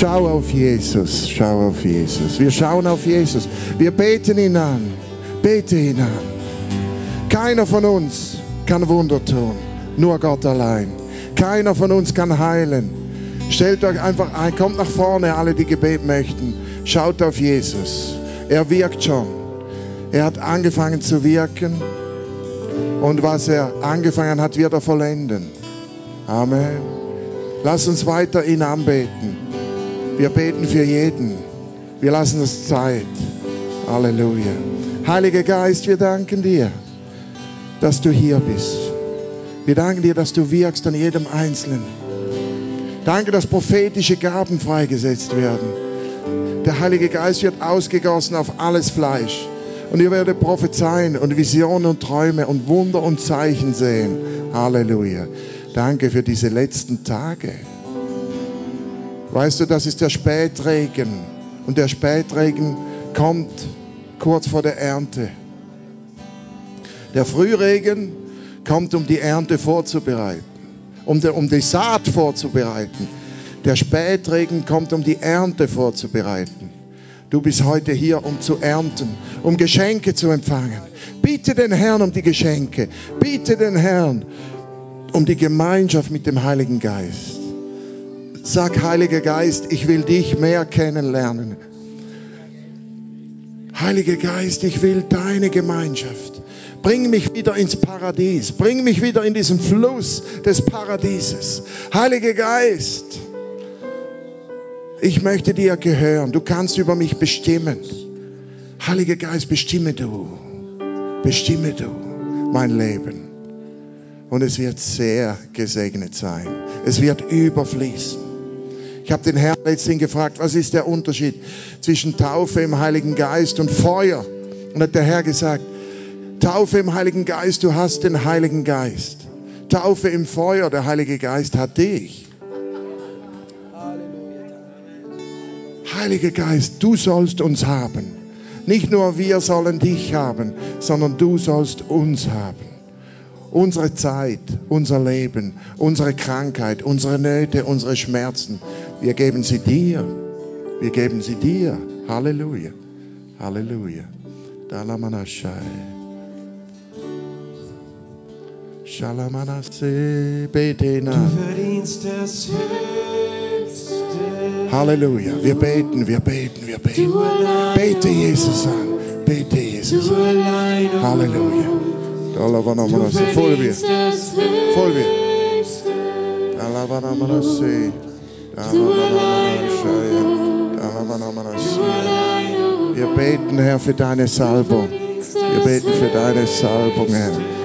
Schau auf Jesus, schau auf Jesus. Wir schauen auf Jesus. Wir beten ihn an. Bete ihn an. Keiner von uns kann Wunder tun, nur Gott allein. Keiner von uns kann heilen. Stellt euch einfach ein, kommt nach vorne, alle, die Gebet möchten. Schaut auf Jesus. Er wirkt schon. Er hat angefangen zu wirken. Und was er angefangen hat, wird er vollenden. Amen. Lass uns weiter ihn anbeten. Wir beten für jeden. Wir lassen uns Zeit. Halleluja. Heiliger Geist, wir danken dir, dass du hier bist. Wir danken dir, dass du wirkst an jedem Einzelnen. Danke, dass prophetische Gaben freigesetzt werden. Der Heilige Geist wird ausgegossen auf alles Fleisch. Und ihr werdet prophezeien und Visionen und Träume und Wunder und Zeichen sehen. Halleluja. Danke für diese letzten Tage. Weißt du, das ist der Spätregen. Und der Spätregen kommt kurz vor der Ernte. Der Frühregen kommt, um die Ernte vorzubereiten. um die, um die Saat vorzubereiten. Der Spätregen kommt, um die Ernte vorzubereiten. Du bist heute hier, um zu ernten, um Geschenke zu empfangen. Biete den Herrn um die Geschenke. Biete den Herrn um die Gemeinschaft mit dem Heiligen Geist. Sag, Heiliger Geist, ich will dich mehr kennenlernen. Heiliger Geist, ich will deine Gemeinschaft. Bring mich wieder ins Paradies. Bring mich wieder in diesen Fluss des Paradieses. Heiliger Geist, ich möchte dir gehören. Du kannst über mich bestimmen. Heiliger Geist, bestimme du. Bestimme du mein Leben. Und es wird sehr gesegnet sein. Es wird überfließen. Ich habe den Herrn letztens gefragt, was ist der Unterschied zwischen Taufe im Heiligen Geist und Feuer? Und hat der Herr gesagt, Taufe im Heiligen Geist, du hast den Heiligen Geist. Taufe im Feuer, der Heilige Geist hat dich. Heiliger Geist, du sollst uns haben. Nicht nur wir sollen dich haben, sondern du sollst uns haben. Unsere Zeit, unser Leben, unsere Krankheit, unsere Nöte, unsere Schmerzen, wir geben sie dir. Wir geben sie dir. Halleluja. Halleluja. Dalamanashai. Shalamanase betena. verdienst das Höchste. Halleluja. Wir beten, wir beten, wir beten. Bete Jesus an. Bete Jesus an. oh Halleluja. Voll wir. Voll wir. Wir beten, Herr, für deine Salbung. Wir beten für deine Salbung, Herr.